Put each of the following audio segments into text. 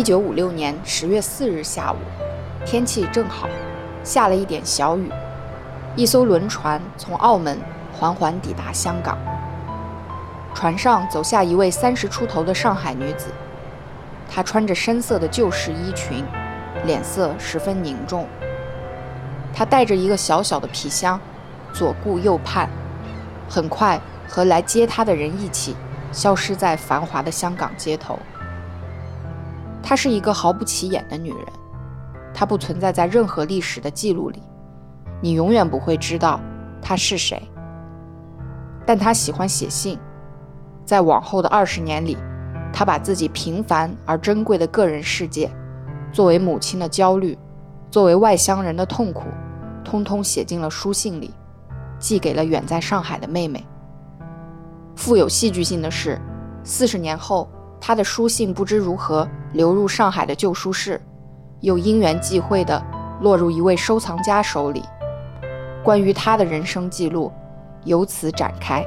一九五六年十月四日下午，天气正好，下了一点小雨。一艘轮船从澳门缓缓抵达香港，船上走下一位三十出头的上海女子，她穿着深色的旧式衣裙，脸色十分凝重。她带着一个小小的皮箱，左顾右盼，很快和来接她的人一起消失在繁华的香港街头。她是一个毫不起眼的女人，她不存在在任何历史的记录里。你永远不会知道她是谁，但她喜欢写信。在往后的二十年里，她把自己平凡而珍贵的个人世界，作为母亲的焦虑，作为外乡人的痛苦，通通写进了书信里，寄给了远在上海的妹妹。富有戏剧性的是，四十年后，他的书信不知如何流入上海的旧书室，又因缘际会地落入一位收藏家手里。关于他的人生记录，由此展开。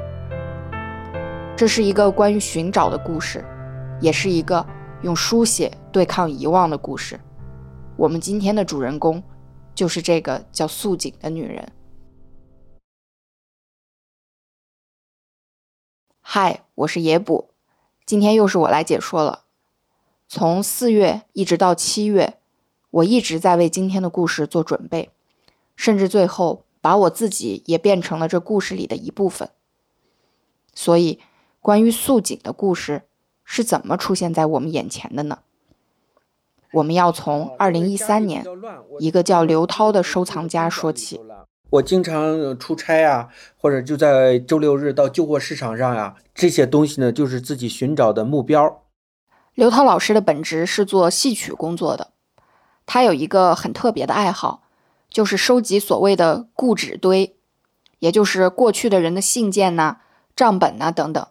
这是一个关于寻找的故事，也是一个用书写对抗遗忘的故事。我们今天的主人公，就是这个叫素锦的女人。嗨，我是野卜，今天又是我来解说了。从四月一直到七月，我一直在为今天的故事做准备，甚至最后。把我自己也变成了这故事里的一部分。所以，关于素锦的故事是怎么出现在我们眼前的呢？我们要从二零一三年一个叫刘涛的收藏家说起。我经常出差啊，或者就在周六日到旧货市场上呀，这些东西呢，就是自己寻找的目标。刘涛老师的本职是做戏曲工作的，他有一个很特别的爱好。就是收集所谓的故纸堆，也就是过去的人的信件呐、账本呐等等。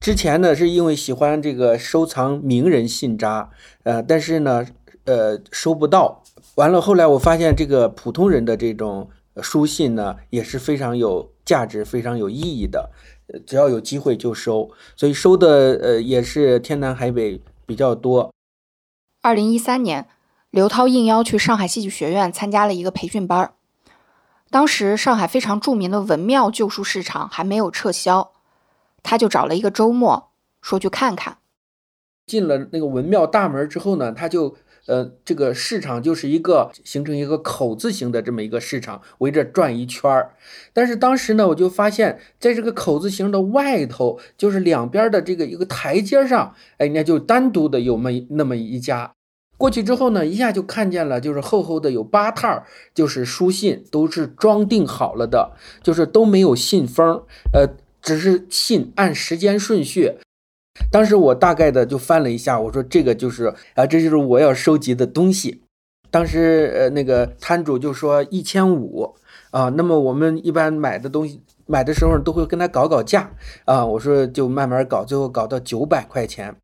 之前呢，是因为喜欢这个收藏名人信札，呃，但是呢，呃，收不到。完了，后来我发现这个普通人的这种书信呢，也是非常有价值、非常有意义的。只要有机会就收，所以收的呃也是天南海北比较多。二零一三年。刘涛应邀去上海戏剧学院参加了一个培训班儿。当时上海非常著名的文庙旧书市场还没有撤销，他就找了一个周末，说去看看。进了那个文庙大门之后呢，他就呃，这个市场就是一个形成一个口字形的这么一个市场，围着转一圈儿。但是当时呢，我就发现，在这个口字形的外头，就是两边的这个一个台阶上，哎，那就单独的有么那么一家。过去之后呢，一下就看见了，就是厚厚的有八套，就是书信，都是装订好了的，就是都没有信封，呃，只是信按时间顺序。当时我大概的就翻了一下，我说这个就是啊，这就是我要收集的东西。当时呃，那个摊主就说一千五啊，那么我们一般买的东西买的时候都会跟他搞搞价啊，我说就慢慢搞，最后搞到九百块钱。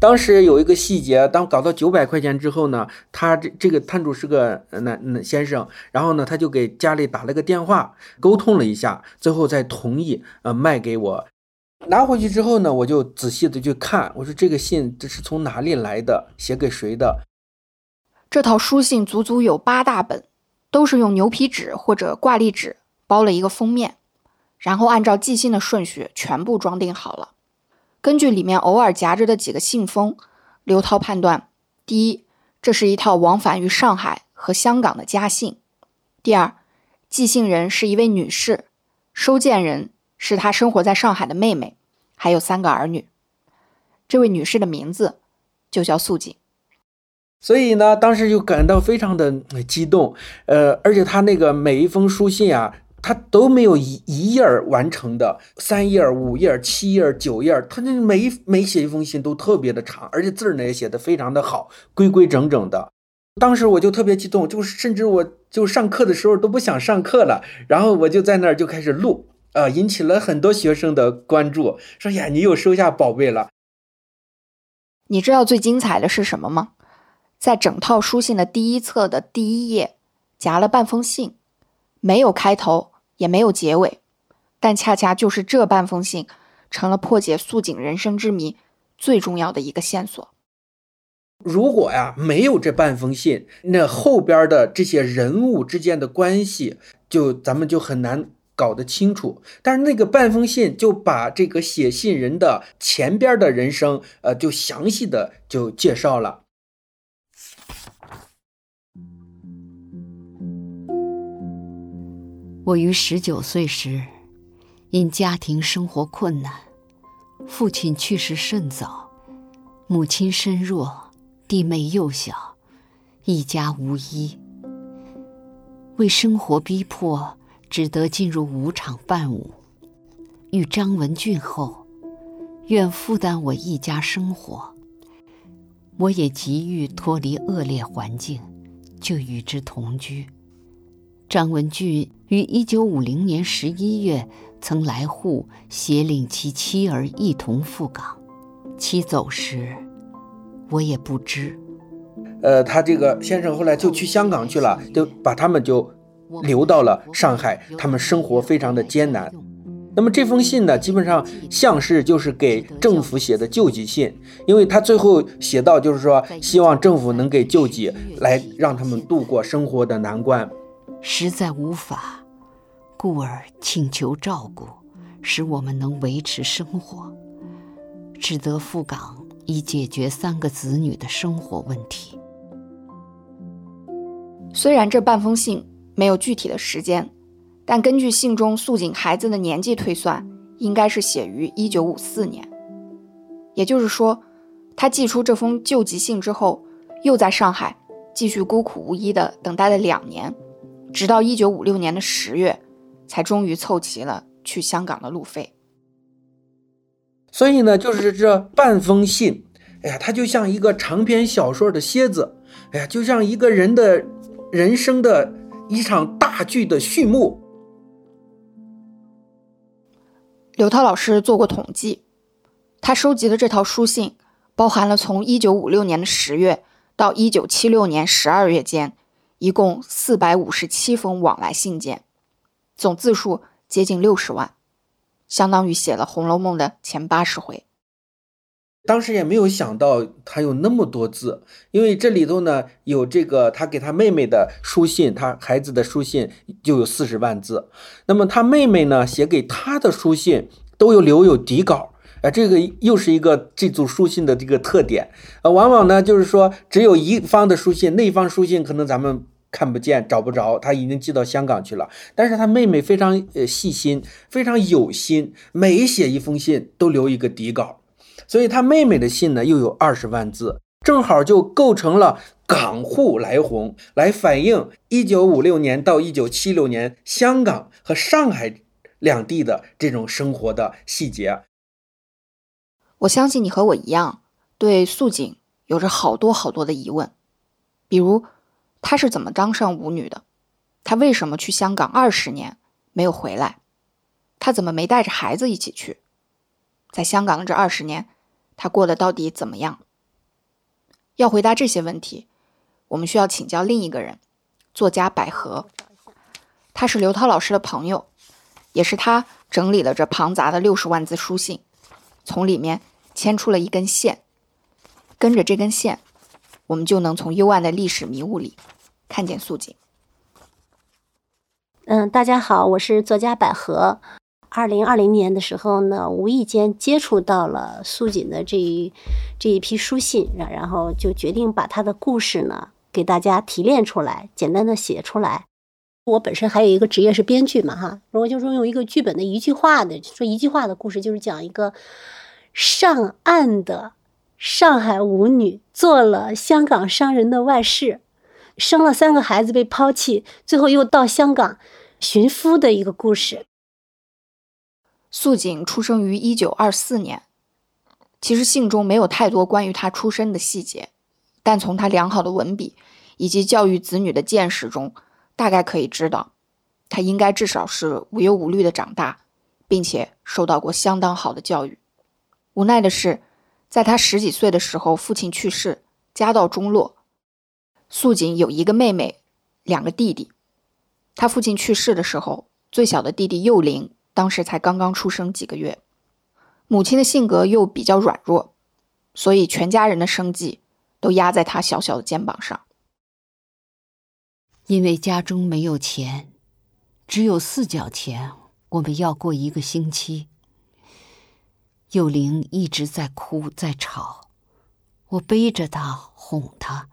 当时有一个细节，当搞到九百块钱之后呢，他这这个摊主是个男男先生，然后呢，他就给家里打了个电话，沟通了一下，最后再同意呃卖给我。拿回去之后呢，我就仔细的去看，我说这个信这是从哪里来的，写给谁的？这套书信足足有八大本，都是用牛皮纸或者挂历纸包了一个封面，然后按照寄信的顺序全部装订好了。根据里面偶尔夹着的几个信封，刘涛判断：第一，这是一套往返于上海和香港的家信；第二，寄信人是一位女士，收件人是她生活在上海的妹妹，还有三个儿女。这位女士的名字就叫素锦。所以呢，当时就感到非常的激动，呃，而且她那个每一封书信啊。他都没有一一页完成的，三页、五页、七页、九页，他那每每写一封信都特别的长，而且字儿呢也写的非常的好，规规整整的。当时我就特别激动，就是甚至我就上课的时候都不想上课了，然后我就在那儿就开始录，啊，引起了很多学生的关注，说呀，你又收下宝贝了。你知道最精彩的是什么吗？在整套书信的第一册的第一页，夹了半封信，没有开头。也没有结尾，但恰恰就是这半封信，成了破解素锦人生之谜最重要的一个线索。如果呀没有这半封信，那后边的这些人物之间的关系，就咱们就很难搞得清楚。但是那个半封信就把这个写信人的前边的人生，呃，就详细的就介绍了。我于十九岁时，因家庭生活困难，父亲去世甚早，母亲身弱，弟妹幼小，一家无依。为生活逼迫，只得进入舞场伴舞。遇张文俊后，愿负担我一家生活。我也急于脱离恶劣环境，就与之同居。张文俊于一九五零年十一月曾来沪，携领其妻儿一同赴港。其走时，我也不知。呃，他这个先生后来就去香港去了，就把他们就留到了上海，他们生活非常的艰难。那么这封信呢，基本上像是就是给政府写的救济信，因为他最后写到就是说，希望政府能给救济，来让他们度过生活的难关。实在无法，故而请求照顾，使我们能维持生活。只得赴港，以解决三个子女的生活问题。虽然这半封信没有具体的时间，但根据信中素锦孩子的年纪推算，应该是写于一九五四年。也就是说，他寄出这封救急信之后，又在上海继续孤苦无依的等待了两年。直到一九五六年的十月，才终于凑齐了去香港的路费。所以呢，就是这半封信，哎呀，它就像一个长篇小说的蝎子，哎呀，就像一个人的人生的一场大剧的序幕。刘涛老师做过统计，他收集的这套书信，包含了从一九五六年的十月到一九七六年十二月间。一共四百五十七封往来信件，总字数接近六十万，相当于写了《红楼梦》的前八十回。当时也没有想到他有那么多字，因为这里头呢有这个他给他妹妹的书信，他孩子的书信就有四十万字。那么他妹妹呢写给他的书信都有留有底稿，啊，这个又是一个这组书信的这个特点。呃，往往呢就是说只有一方的书信，那方书信可能咱们。看不见，找不着，他已经寄到香港去了。但是他妹妹非常呃细心，非常有心，每写一封信都留一个底稿，所以他妹妹的信呢又有二十万字，正好就构成了港沪来鸿，来反映一九五六年到一九七六年香港和上海两地的这种生活的细节。我相信你和我一样，对素锦有着好多好多的疑问，比如。她是怎么当上舞女的？她为什么去香港二十年没有回来？她怎么没带着孩子一起去？在香港的这二十年，他过得到底怎么样？要回答这些问题，我们需要请教另一个人，作家百合。他是刘涛老师的朋友，也是他整理了这庞杂的六十万字书信，从里面牵出了一根线，跟着这根线，我们就能从幽暗的历史迷雾里。看见素锦。嗯，大家好，我是作家百合。二零二零年的时候呢，无意间接触到了素锦的这一这一批书信，然然后就决定把他的故事呢给大家提炼出来，简单的写出来。我本身还有一个职业是编剧嘛，哈，如果就说用一个剧本的一句话的说一句话的故事，就是讲一个上岸的上海舞女做了香港商人的外室。生了三个孩子被抛弃，最后又到香港寻夫的一个故事。素锦出生于一九二四年，其实信中没有太多关于她出生的细节，但从她良好的文笔以及教育子女的见识中，大概可以知道，她应该至少是无忧无虑的长大，并且受到过相当好的教育。无奈的是，在她十几岁的时候，父亲去世，家道中落。素锦有一个妹妹，两个弟弟。他父亲去世的时候，最小的弟弟幼龄当时才刚刚出生几个月。母亲的性格又比较软弱，所以全家人的生计都压在他小小的肩膀上。因为家中没有钱，只有四角钱，我们要过一个星期。幼玲一直在哭，在吵，我背着她哄她。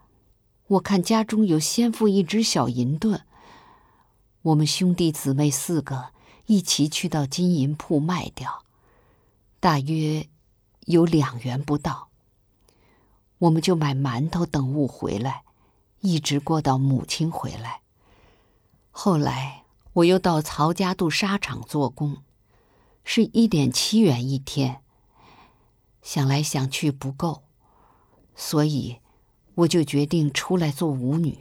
我看家中有先父一只小银盾，我们兄弟姊妹四个一起去到金银铺卖掉，大约有两元不到。我们就买馒头等物回来，一直过到母亲回来。后来我又到曹家渡沙场做工，是一点七元一天。想来想去不够，所以我就决定出来做舞女。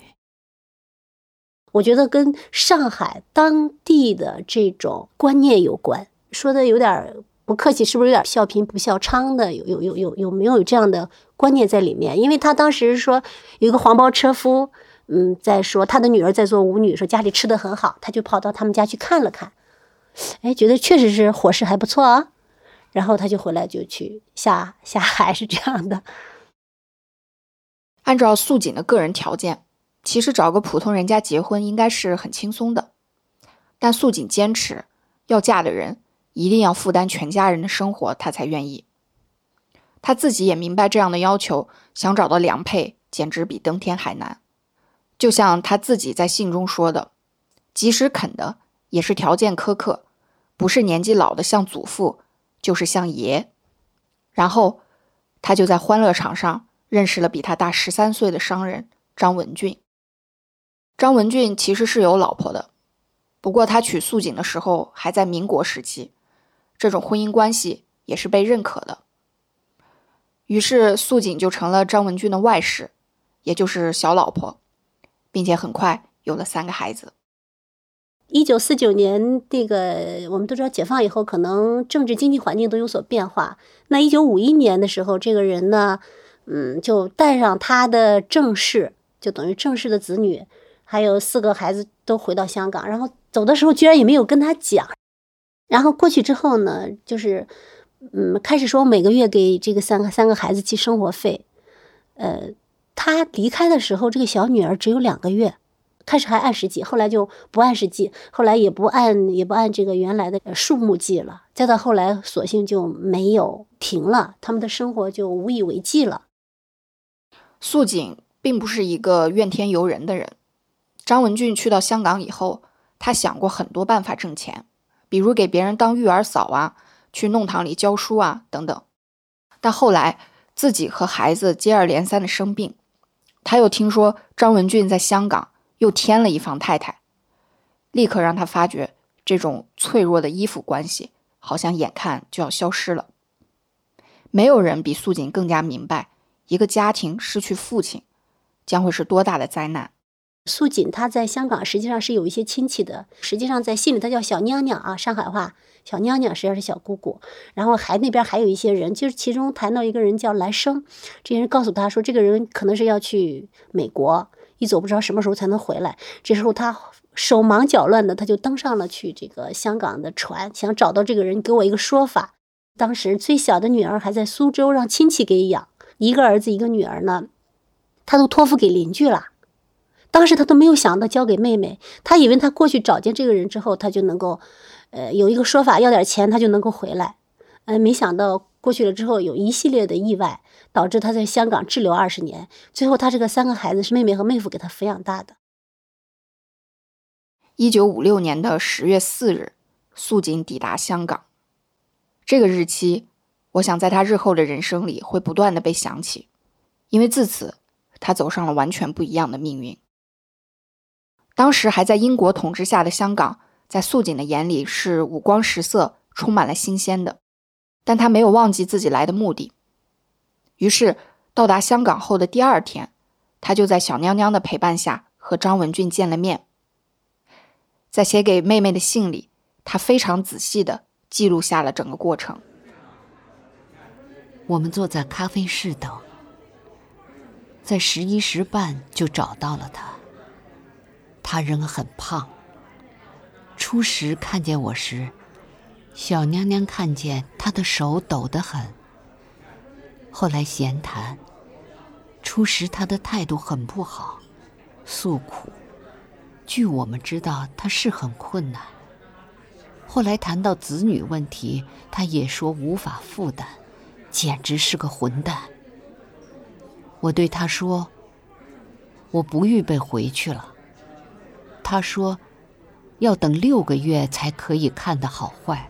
我觉得跟上海当地的这种观念有关，说的有点不客气，是不是有点笑贫不笑娼的？有有有有有没有这样的观念在里面？因为他当时说有一个黄包车夫，嗯，在说他的女儿在做舞女，说家里吃的很好，他就跑到他们家去看了看，哎，觉得确实是伙食还不错啊。然后他就回来就去下下海，是这样的。按照素锦的个人条件，其实找个普通人家结婚应该是很轻松的。但素锦坚持要嫁的人一定要负担全家人的生活，她才愿意。她自己也明白这样的要求，想找到良配简直比登天还难。就像她自己在信中说的：“即使肯的，也是条件苛刻，不是年纪老的像祖父。”就是像爷，然后他就在欢乐场上认识了比他大十三岁的商人张文俊。张文俊其实是有老婆的，不过他娶素锦的时候还在民国时期，这种婚姻关系也是被认可的。于是素锦就成了张文俊的外室，也就是小老婆，并且很快有了三个孩子。一九四九年，这个我们都知道，解放以后可能政治经济环境都有所变化。那一九五一年的时候，这个人呢，嗯，就带上他的正室，就等于正室的子女，还有四个孩子都回到香港。然后走的时候，居然也没有跟他讲。然后过去之后呢，就是嗯，开始说每个月给这个三个三个孩子寄生活费。呃，他离开的时候，这个小女儿只有两个月。开始还按时寄，后来就不按时寄，后来也不按也不按这个原来的数目寄了。再到后来，索性就没有停了，他们的生活就无以为继了。素锦并不是一个怨天尤人的人。张文俊去到香港以后，他想过很多办法挣钱，比如给别人当育儿嫂啊，去弄堂里教书啊等等。但后来自己和孩子接二连三的生病，他又听说张文俊在香港。又添了一房太太，立刻让他发觉这种脆弱的依附关系好像眼看就要消失了。没有人比素锦更加明白，一个家庭失去父亲将会是多大的灾难。素锦她在香港实际上是有一些亲戚的，实际上在信里她叫小娘娘啊，上海话小娘娘实际上是小姑姑。然后还那边还有一些人，就是其中谈到一个人叫来生，这些人告诉他说，这个人可能是要去美国。一走不知道什么时候才能回来，这时候他手忙脚乱的，他就登上了去这个香港的船，想找到这个人，给我一个说法。当时最小的女儿还在苏州，让亲戚给养，一个儿子一个女儿呢，他都托付给邻居了。当时他都没有想到交给妹妹，他以为他过去找见这个人之后，他就能够，呃，有一个说法要点钱，他就能够回来。呃，没想到过去了之后，有一系列的意外。导致他在香港滞留二十年，最后他这个三个孩子是妹妹和妹夫给他抚养大的。一九五六年的十月四日，素锦抵达香港。这个日期，我想在他日后的人生里会不断的被想起，因为自此他走上了完全不一样的命运。当时还在英国统治下的香港，在素锦的眼里是五光十色、充满了新鲜的，但他没有忘记自己来的目的。于是，到达香港后的第二天，他就在小娘娘的陪伴下和张文俊见了面。在写给妹妹的信里，他非常仔细地记录下了整个过程。我们坐在咖啡室等，在十一时半就找到了他。他仍很胖。初时看见我时，小娘娘看见他的手抖得很。后来闲谈，初时他的态度很不好，诉苦。据我们知道，他是很困难。后来谈到子女问题，他也说无法负担，简直是个混蛋。我对他说：“我不预备回去了。”他说：“要等六个月才可以看的好坏。”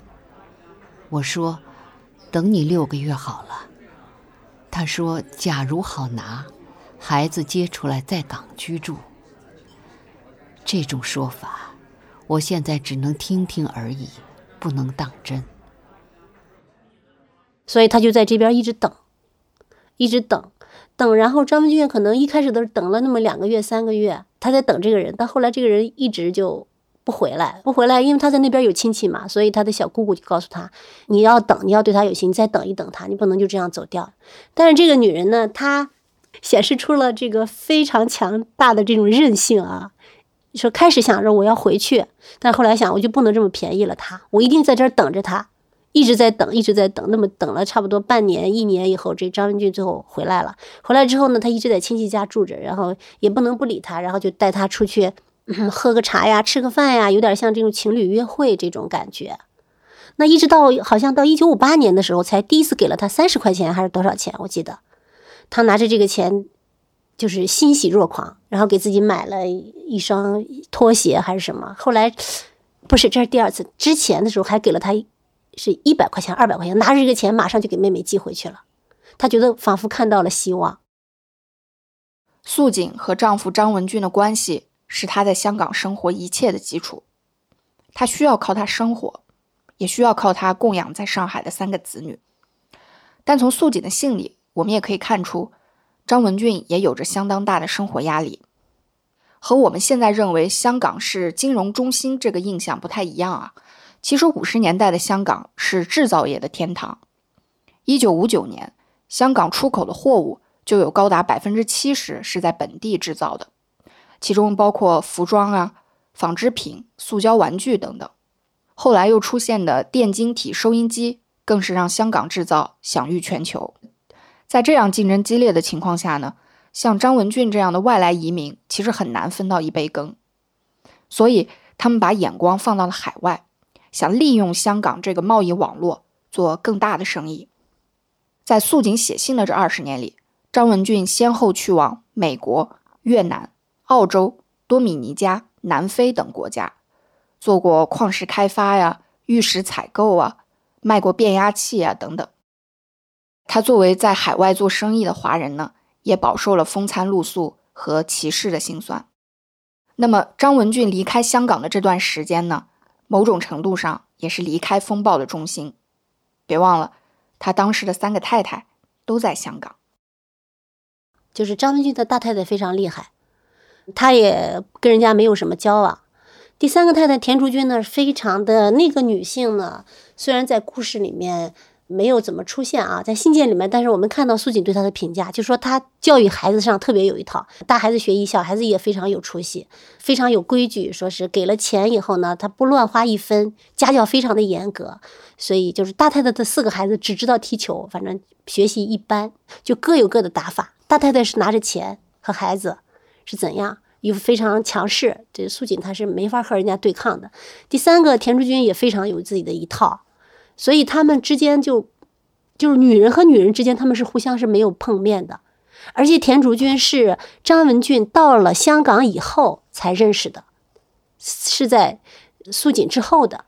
我说：“等你六个月好了。”他说：“假如好拿，孩子接出来在港居住。”这种说法，我现在只能听听而已，不能当真。所以他就在这边一直等，一直等，等。然后张文俊可能一开始都是等了那么两个月、三个月，他在等这个人。但后来这个人一直就不回来，不回来，因为他在那边有亲戚嘛，所以他的小姑姑就告诉他：“你要等，你要对他有心，你再等一等他，你不能就这样走掉。”但是这个女人呢，她显示出了这个非常强大的这种韧性啊。说开始想着我要回去，但后来想我就不能这么便宜了他，我一定在这儿等着他，一直在等，一直在等。那么等了差不多半年、一年以后，这张文俊最后回来了。回来之后呢，他一直在亲戚家住着，然后也不能不理他，然后就带他出去喝个茶呀、吃个饭呀，有点像这种情侣约会这种感觉。那一直到好像到一九五八年的时候，才第一次给了他三十块钱还是多少钱？我记得他拿着这个钱。就是欣喜若狂，然后给自己买了一双拖鞋还是什么。后来，不是，这是第二次。之前的时候还给了他，是一百块钱、二百块钱，拿着这个钱马上就给妹妹寄回去了。她觉得仿佛看到了希望。素锦和丈夫张文俊的关系是她在香港生活一切的基础，她需要靠他生活，也需要靠他供养在上海的三个子女。但从素锦的信里，我们也可以看出。张文俊也有着相当大的生活压力，和我们现在认为香港是金融中心这个印象不太一样啊。其实五十年代的香港是制造业的天堂。一九五九年，香港出口的货物就有高达百分之七十是在本地制造的，其中包括服装啊、纺织品、塑胶玩具等等。后来又出现的电晶体收音机，更是让香港制造享誉全球。在这样竞争激烈的情况下呢，像张文俊这样的外来移民其实很难分到一杯羹，所以他们把眼光放到了海外，想利用香港这个贸易网络做更大的生意。在素锦写信的这二十年里，张文俊先后去往美国、越南、澳洲、多米尼加、南非等国家，做过矿石开发呀、玉石采购啊，卖过变压器啊等等。他作为在海外做生意的华人呢，也饱受了风餐露宿和歧视的辛酸。那么，张文俊离开香港的这段时间呢，某种程度上也是离开风暴的中心。别忘了，他当时的三个太太都在香港。就是张文俊的大太太非常厉害，他也跟人家没有什么交往。第三个太太田竹君呢，非常的那个女性呢，虽然在故事里面。没有怎么出现啊，在信件里面，但是我们看到苏锦对他的评价，就说他教育孩子上特别有一套，大孩子学艺，小孩子也非常有出息，非常有规矩。说是给了钱以后呢，他不乱花一分，家教非常的严格。所以就是大太太的四个孩子只知道踢球，反正学习一般，就各有各的打法。大太太是拿着钱和孩子是怎样，又非常强势，这苏锦他是没法和人家对抗的。第三个田竹君也非常有自己的一套。所以他们之间就，就是女人和女人之间，他们是互相是没有碰面的。而且田竹君是张文俊到了香港以后才认识的，是在素锦之后的。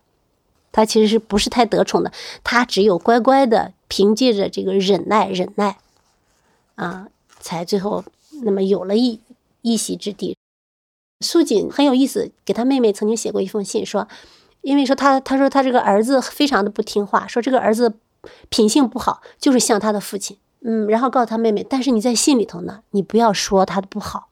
他其实是不是太得宠的？他只有乖乖的凭借着这个忍耐、忍耐，啊，才最后那么有了一一席之地。素锦很有意思，给他妹妹曾经写过一封信说。因为说他，他说他这个儿子非常的不听话，说这个儿子品性不好，就是像他的父亲，嗯，然后告诉他妹妹，但是你在信里头呢，你不要说他的不好，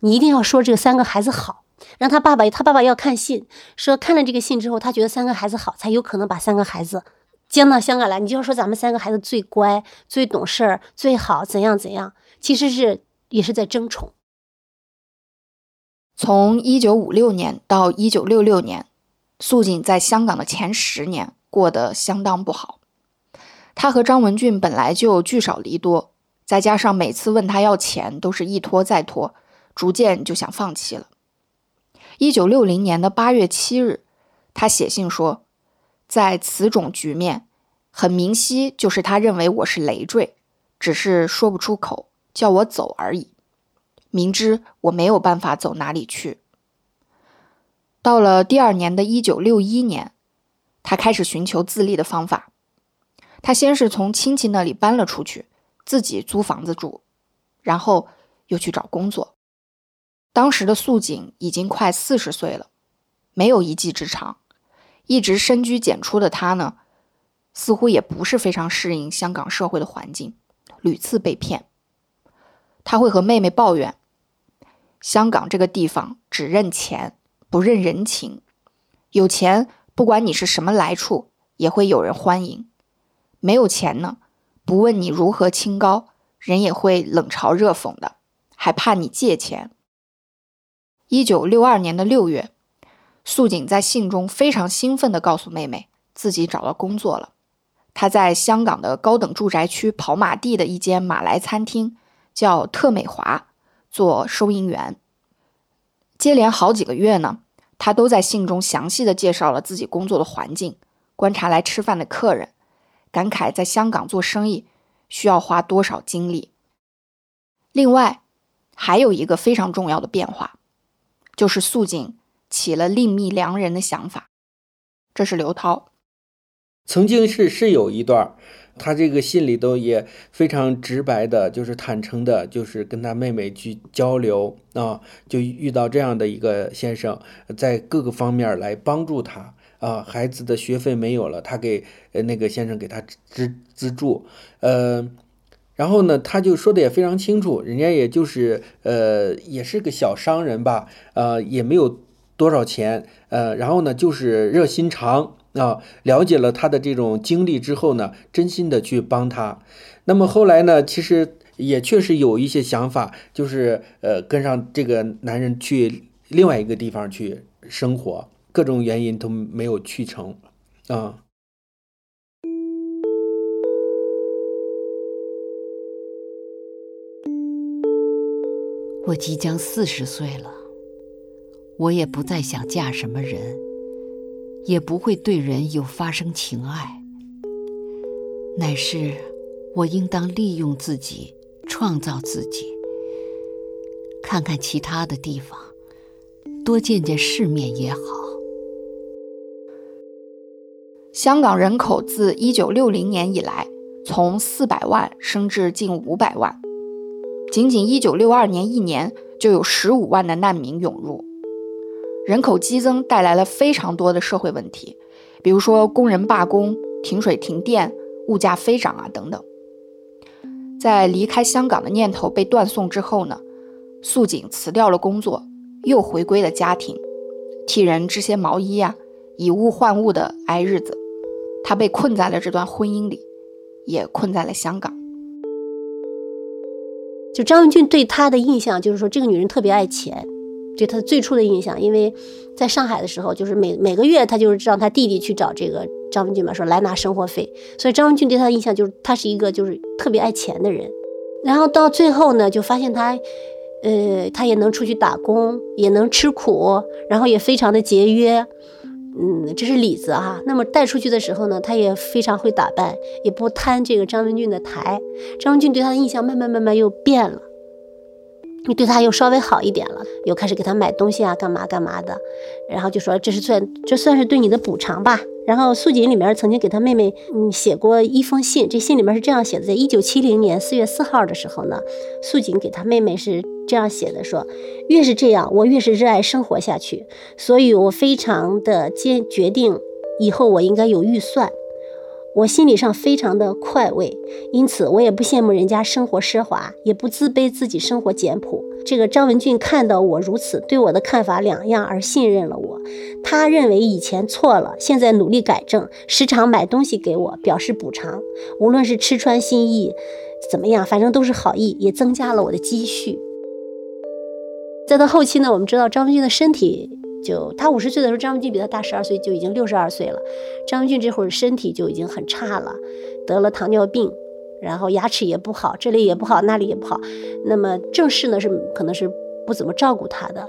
你一定要说这三个孩子好，让他爸爸，他爸爸要看信，说看了这个信之后，他觉得三个孩子好，才有可能把三个孩子接到香港来。你就要说咱们三个孩子最乖、最懂事儿、最好，怎样怎样，其实是也是在争宠。从一九五六年到一九六六年。素锦在香港的前十年过得相当不好。她和张文俊本来就聚少离多，再加上每次问他要钱都是一拖再拖，逐渐就想放弃了。一九六零年的八月七日，他写信说，在此种局面，很明晰就是他认为我是累赘，只是说不出口，叫我走而已。明知我没有办法走哪里去。到了第二年的一九六一年，他开始寻求自立的方法。他先是从亲戚那里搬了出去。自己租房子住，然后又去找工作。当时的素锦已经快四十岁了，没有一技之长，一直深居简出的他呢，似乎也不是非常适应香港社会的环境，屡次被骗。他会和妹妹抱怨：香港这个地方只认钱，不认人情。有钱，不管你是什么来处，也会有人欢迎；没有钱呢？不问你如何清高，人也会冷嘲热讽的，还怕你借钱。一九六二年的六月，素锦在信中非常兴奋地告诉妹妹，自己找到工作了。她在香港的高等住宅区跑马地的一间马来餐厅，叫特美华，做收银员。接连好几个月呢，他都在信中详细的介绍了自己工作的环境，观察来吃饭的客人。感慨在香港做生意需要花多少精力。另外，还有一个非常重要的变化，就是素锦起了另觅良人的想法。这是刘涛，曾经是是有一段，他这个信里头也非常直白的，就是坦诚的，就是跟他妹妹去交流啊，就遇到这样的一个先生，在各个方面来帮助他。啊，孩子的学费没有了，他给呃那个先生给他资资助，呃，然后呢，他就说的也非常清楚，人家也就是呃也是个小商人吧，呃也没有多少钱，呃，然后呢就是热心肠啊，了解了他的这种经历之后呢，真心的去帮他。那么后来呢，其实也确实有一些想法，就是呃跟上这个男人去另外一个地方去生活。各种原因都没有去成，啊！我即将四十岁了，我也不再想嫁什么人，也不会对人有发生情爱，乃是我应当利用自己，创造自己，看看其他的地方，多见见世面也好。香港人口自一九六零年以来，从四百万升至近五百万，仅仅一九六二年一年就有十五万的难民涌入。人口激增带来了非常多的社会问题，比如说工人罢工、停水停电、物价飞涨啊等等。在离开香港的念头被断送之后呢，素锦辞掉了工作，又回归了家庭，替人织些毛衣呀，以物换物的挨日子。他被困在了这段婚姻里，也困在了香港。就张文俊对他的印象，就是说这个女人特别爱钱，对他最初的印象。因为在上海的时候，就是每每个月他就是让他弟弟去找这个张文俊嘛，说来拿生活费。所以张文俊对他的印象就是他是一个就是特别爱钱的人。然后到最后呢，就发现他，呃，他也能出去打工，也能吃苦，然后也非常的节约。嗯，这是里子哈。那么带出去的时候呢，他也非常会打扮，也不贪这个张文俊的台。张文俊对他的印象慢慢慢慢又变了。你对他又稍微好一点了，又开始给他买东西啊，干嘛干嘛的，然后就说这是算这算是对你的补偿吧。然后素锦里面曾经给他妹妹嗯写过一封信，这信里面是这样写的：在一九七零年四月四号的时候呢，素锦给他妹妹是这样写的，说越是这样，我越是热爱生活下去，所以我非常的坚决定以后我应该有预算。我心理上非常的快慰，因此我也不羡慕人家生活奢华，也不自卑自己生活简朴。这个张文俊看到我如此，对我的看法两样而信任了我。他认为以前错了，现在努力改正，时常买东西给我表示补偿，无论是吃穿心意怎么样，反正都是好意，也增加了我的积蓄。再到后期呢，我们知道张文俊的身体。就他五十岁的时候，张文俊比他大十二岁，就已经六十二岁了。张文俊这会儿身体就已经很差了，得了糖尿病，然后牙齿也不好，这里也不好，那里也不好。那么正室呢是可能是不怎么照顾他的，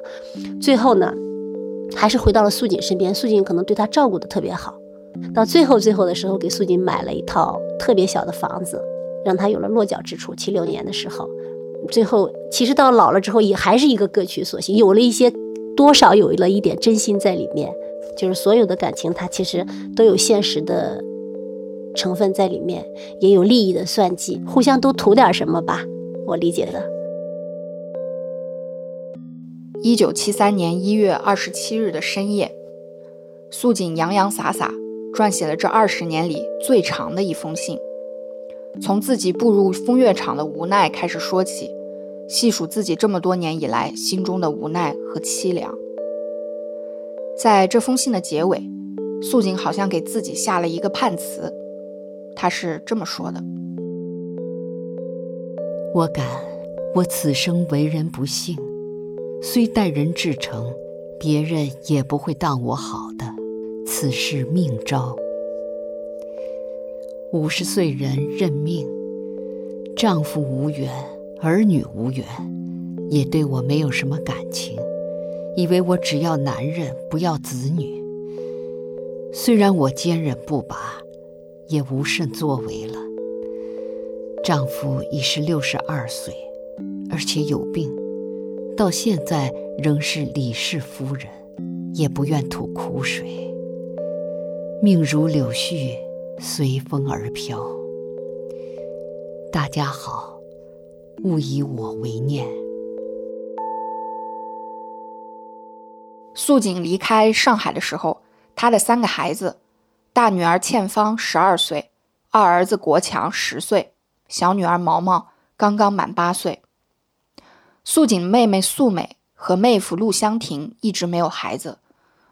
最后呢，还是回到了素锦身边。素锦可能对他照顾的特别好，到最后最后的时候，给素锦买了一套特别小的房子，让他有了落脚之处。七六年的时候，最后其实到老了之后，也还是一个各取所需，有了一些多少有了一点真心在里面。就是所有的感情，它其实都有现实的成分在里面，也有利益的算计，互相都图点什么吧。我理解的。一九七三年一月二十七日的深夜，素锦洋洋洒洒撰写了这二十年里最长的一封信，从自己步入风月场的无奈开始说起，细数自己这么多年以来心中的无奈和凄凉。在这封信的结尾，素锦好像给自己下了一个判词，他是这么说的：“我感我此生为人不幸，虽待人至诚，别人也不会当我好的，此事命招。五十岁人认命，丈夫无缘，儿女无缘，也对我没有什么感情。”以为我只要男人，不要子女。虽然我坚韧不拔，也无甚作为了。丈夫已是六十二岁，而且有病，到现在仍是李氏夫人，也不愿吐苦水。命如柳絮，随风而飘。大家好，勿以我为念。素锦离开上海的时候，她的三个孩子，大女儿倩芳十二岁，二儿子国强十岁，小女儿毛毛刚刚满八岁。素锦妹妹素美和妹夫陆香婷一直没有孩子，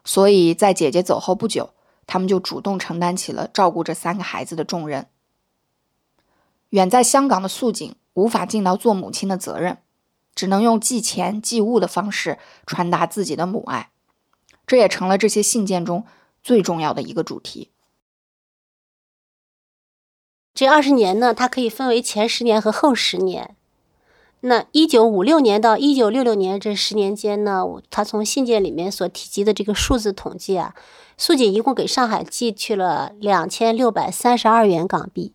所以在姐姐走后不久，他们就主动承担起了照顾这三个孩子的重任。远在香港的素锦无法尽到做母亲的责任，只能用寄钱寄物的方式传达自己的母爱。这也成了这些信件中最重要的一个主题。这二十年呢，它可以分为前十年和后十年。那一九五六年到一九六六年这十年间呢，他从信件里面所提及的这个数字统计啊，素锦一共给上海寄去了两千六百三十二元港币，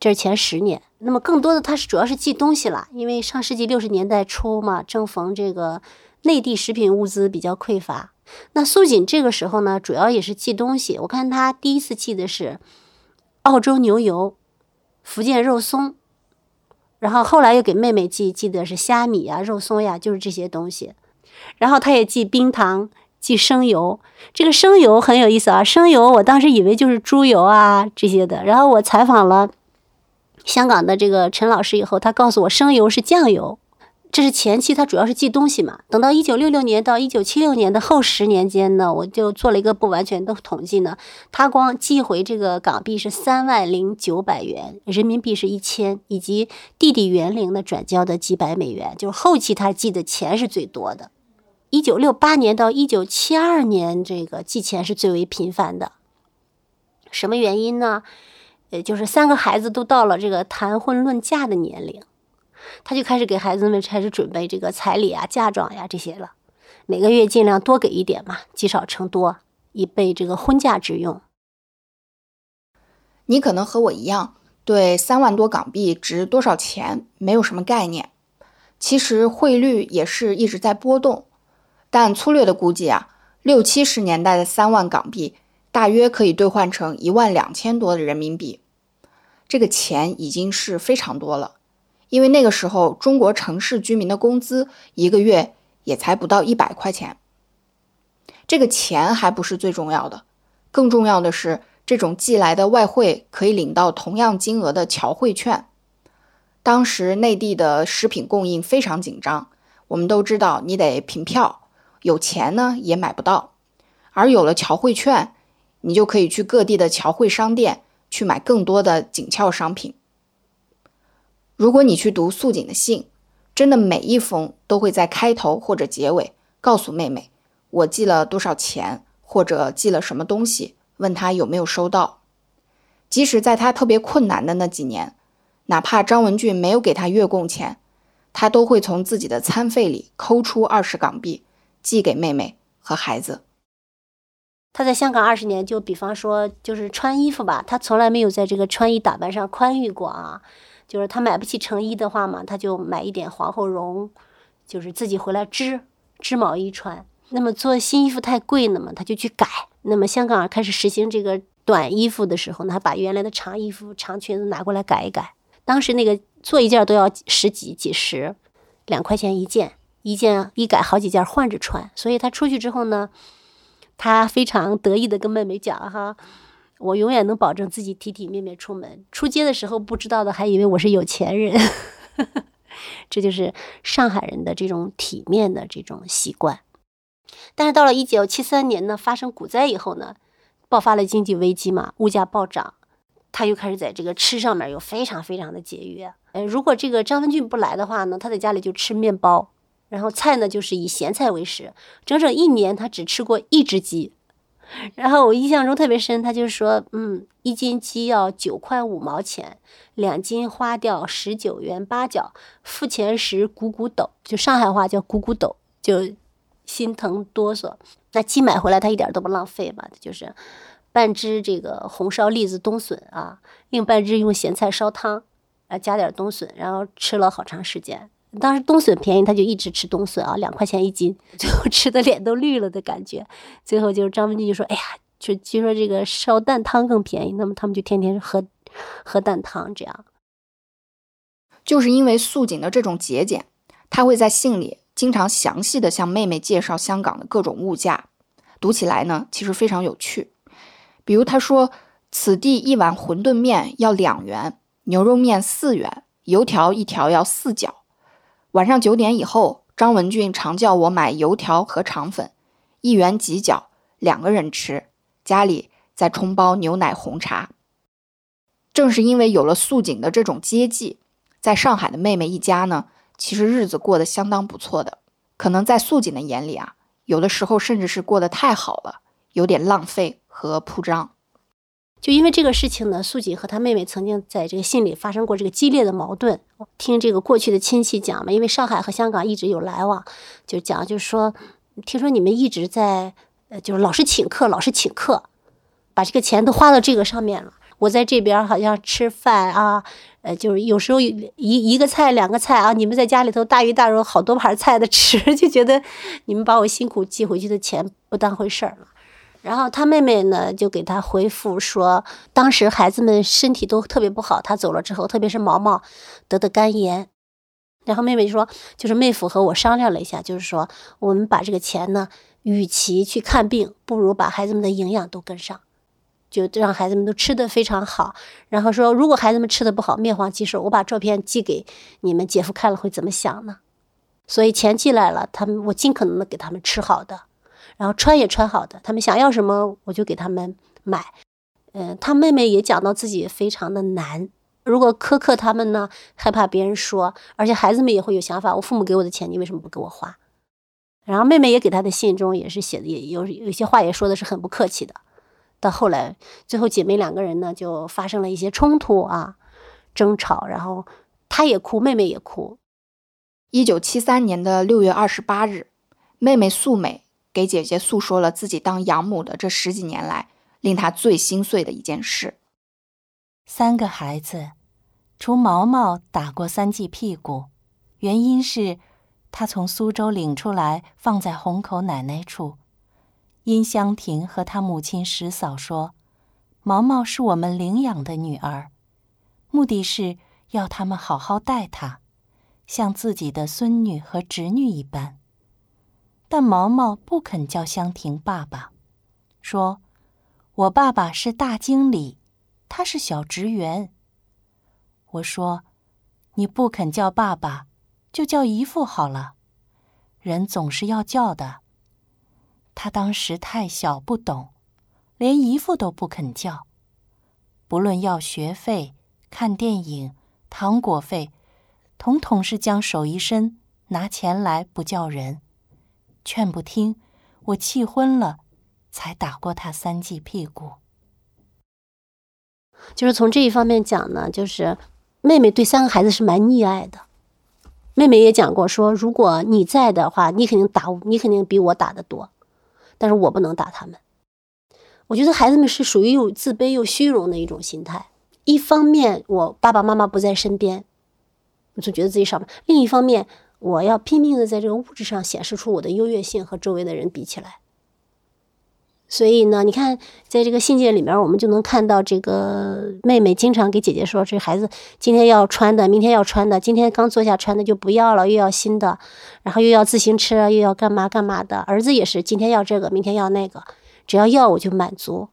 这是前十年。那么更多的，他是主要是寄东西了，因为上世纪六十年代初嘛，正逢这个内地食品物资比较匮乏。那素锦这个时候呢，主要也是寄东西。我看他第一次寄的是澳洲牛油、福建肉松，然后后来又给妹妹寄，寄的是虾米呀、肉松呀，就是这些东西。然后他也寄冰糖、寄生油。这个生油很有意思啊，生油我当时以为就是猪油啊这些的。然后我采访了香港的这个陈老师以后，他告诉我生油是酱油。这是前期，他主要是寄东西嘛。等到一九六六年到一九七六年的后十年间呢，我就做了一个不完全的统计呢。他光寄回这个港币是三万零九百元，人民币是一千，以及弟弟园林的转交的几百美元，就是后期他寄的钱是最多的。一九六八年到一九七二年，这个寄钱是最为频繁的。什么原因呢？呃，就是三个孩子都到了这个谈婚论嫁的年龄。他就开始给孩子们开始准备这个彩礼啊、嫁妆呀这些了，每个月尽量多给一点嘛，积少成多，以备这个婚嫁之用。你可能和我一样，对三万多港币值多少钱没有什么概念。其实汇率也是一直在波动，但粗略的估计啊，六七十年代的三万港币大约可以兑换成一万两千多的人民币，这个钱已经是非常多了。因为那个时候，中国城市居民的工资一个月也才不到一百块钱。这个钱还不是最重要的，更重要的是这种寄来的外汇可以领到同样金额的侨汇券。当时内地的食品供应非常紧张，我们都知道你得凭票，有钱呢也买不到。而有了侨汇券，你就可以去各地的侨汇商店去买更多的紧俏商品。如果你去读素锦的信，真的每一封都会在开头或者结尾告诉妹妹我寄了多少钱，或者寄了什么东西，问她有没有收到。即使在她特别困难的那几年，哪怕张文俊没有给她月供钱，他都会从自己的餐费里抠出二十港币，寄给妹妹和孩子。他在香港二十年，就比方说，就是穿衣服吧，他从来没有在这个穿衣打扮上宽裕过啊。就是他买不起成衣的话嘛，他就买一点皇后绒，就是自己回来织织毛衣穿。那么做新衣服太贵了嘛，他就去改。那么香港开始实行这个短衣服的时候呢，他把原来的长衣服、长裙子拿过来改一改。当时那个做一件都要十几、几十，两块钱一件，一件一改好几件换着穿。所以他出去之后呢。他非常得意的跟妹妹讲：“哈，我永远能保证自己体体面面出门。出街的时候，不知道的还以为我是有钱人。这就是上海人的这种体面的这种习惯。但是到了一九七三年呢，发生股灾以后呢，爆发了经济危机嘛，物价暴涨，他又开始在这个吃上面又非常非常的节约。呃，如果这个张文俊不来的话呢，他在家里就吃面包。”然后菜呢，就是以咸菜为食，整整一年他只吃过一只鸡。然后我印象中特别深，他就说，嗯，一斤鸡要九块五毛钱，两斤花掉十九元八角，付钱时咕咕抖，就上海话叫咕咕抖，就心疼哆嗦。那鸡买回来他一点都不浪费嘛，就是半只这个红烧栗子冬笋啊，另半只用咸菜烧汤，啊加点冬笋，然后吃了好长时间。当时冬笋便宜，他就一直吃冬笋啊，两块钱一斤，最后吃的脸都绿了的感觉。最后就是张文俊就说：“哎呀，就据说这个烧蛋汤更便宜，那么他们就天天喝喝蛋汤。”这样，就是因为素锦的这种节俭，他会在信里经常详细的向妹妹介绍香港的各种物价，读起来呢其实非常有趣。比如他说：“此地一碗馄饨面要两元，牛肉面四元，油条一条要四角。”晚上九点以后，张文俊常叫我买油条和肠粉，一元几角，两个人吃。家里再冲包牛奶红茶。正是因为有了素锦的这种接济，在上海的妹妹一家呢，其实日子过得相当不错的。可能在素锦的眼里啊，有的时候甚至是过得太好了，有点浪费和铺张。就因为这个事情呢，素锦和她妹妹曾经在这个信里发生过这个激烈的矛盾。听这个过去的亲戚讲嘛，因为上海和香港一直有来往，就讲就是说，听说你们一直在呃，就是老是请客，老是请客，把这个钱都花到这个上面了。我在这边好像吃饭啊，呃，就是有时候一一个菜两个菜啊，你们在家里头大鱼大肉好多盘菜的吃，就觉得你们把我辛苦寄回去的钱不当回事儿了。然后他妹妹呢，就给他回复说，当时孩子们身体都特别不好，他走了之后，特别是毛毛得的肝炎。然后妹妹就说，就是妹夫和我商量了一下，就是说，我们把这个钱呢，与其去看病，不如把孩子们的营养都跟上，就让孩子们都吃的非常好。然后说，如果孩子们吃的不好，面黄肌瘦，我把照片寄给你们姐夫看了会怎么想呢？所以钱寄来了，他们我尽可能的给他们吃好的。然后穿也穿好的，他们想要什么我就给他们买。嗯，他妹妹也讲到自己非常的难，如果苛刻他们呢，害怕别人说，而且孩子们也会有想法，我父母给我的钱，你为什么不给我花？然后妹妹也给他的信中也是写的，也有有些话也说的是很不客气的。到后来，最后姐妹两个人呢就发生了一些冲突啊，争吵，然后她也哭，妹妹也哭。一九七三年的六月二十八日，妹妹素美。给姐姐诉说了自己当养母的这十几年来令她最心碎的一件事。三个孩子，除毛毛打过三记屁股，原因是他从苏州领出来放在虹口奶奶处。殷香婷和他母亲石嫂说，毛毛是我们领养的女儿，目的是要他们好好待她，像自己的孙女和侄女一般。但毛毛不肯叫香婷爸爸，说：“我爸爸是大经理，他是小职员。”我说：“你不肯叫爸爸，就叫姨父好了。人总是要叫的。”他当时太小不懂，连姨父都不肯叫。不论要学费、看电影、糖果费，统统是将手一伸，拿钱来不叫人。劝不听，我气昏了，才打过他三记屁股。就是从这一方面讲呢，就是妹妹对三个孩子是蛮溺爱的。妹妹也讲过说，如果你在的话，你肯定打，你肯定比我打的多，但是我不能打他们。我觉得孩子们是属于又自卑又虚荣的一种心态。一方面，我爸爸妈妈不在身边，我就觉得自己少；另一方面，我要拼命的在这个物质上显示出我的优越性，和周围的人比起来。所以呢，你看，在这个信件里面，我们就能看到这个妹妹经常给姐姐说：“这孩子今天要穿的，明天要穿的，今天刚坐下穿的就不要了，又要新的，然后又要自行车，又要干嘛干嘛的。”儿子也是，今天要这个，明天要那个，只要要我就满足，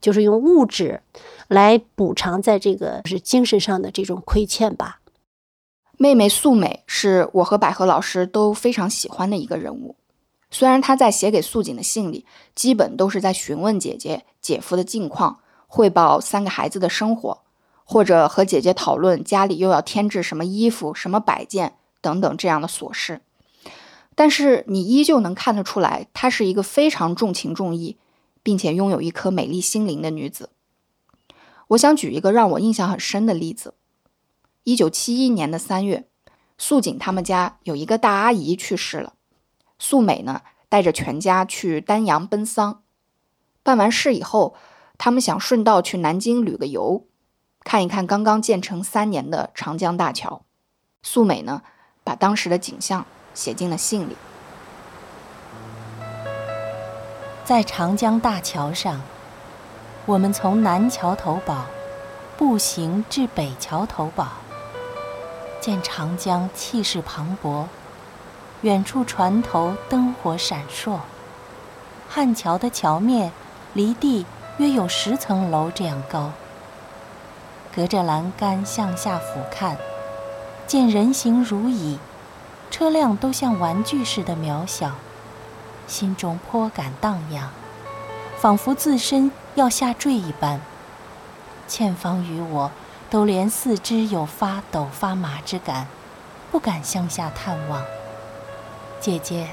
就是用物质来补偿在这个是精神上的这种亏欠吧。妹妹素美是我和百合老师都非常喜欢的一个人物。虽然她在写给素锦的信里，基本都是在询问姐姐、姐夫的近况，汇报三个孩子的生活，或者和姐姐讨论家里又要添置什么衣服、什么摆件等等这样的琐事，但是你依旧能看得出来，她是一个非常重情重义，并且拥有一颗美丽心灵的女子。我想举一个让我印象很深的例子：一九七一年的三月，素锦他们家有一个大阿姨去世了。素美呢，带着全家去丹阳奔丧。办完事以后，他们想顺道去南京旅个游，看一看刚刚建成三年的长江大桥。素美呢，把当时的景象写进了信里。在长江大桥上，我们从南桥头堡步行至北桥头堡，见长江气势磅礴。远处船头灯火闪烁，汉桥的桥面离地约有十层楼这样高。隔着栏杆向下俯瞰，见人形如蚁，车辆都像玩具似的渺小，心中颇感荡漾，仿佛自身要下坠一般。前方与我都连四肢有发抖发麻之感，不敢向下探望。姐姐，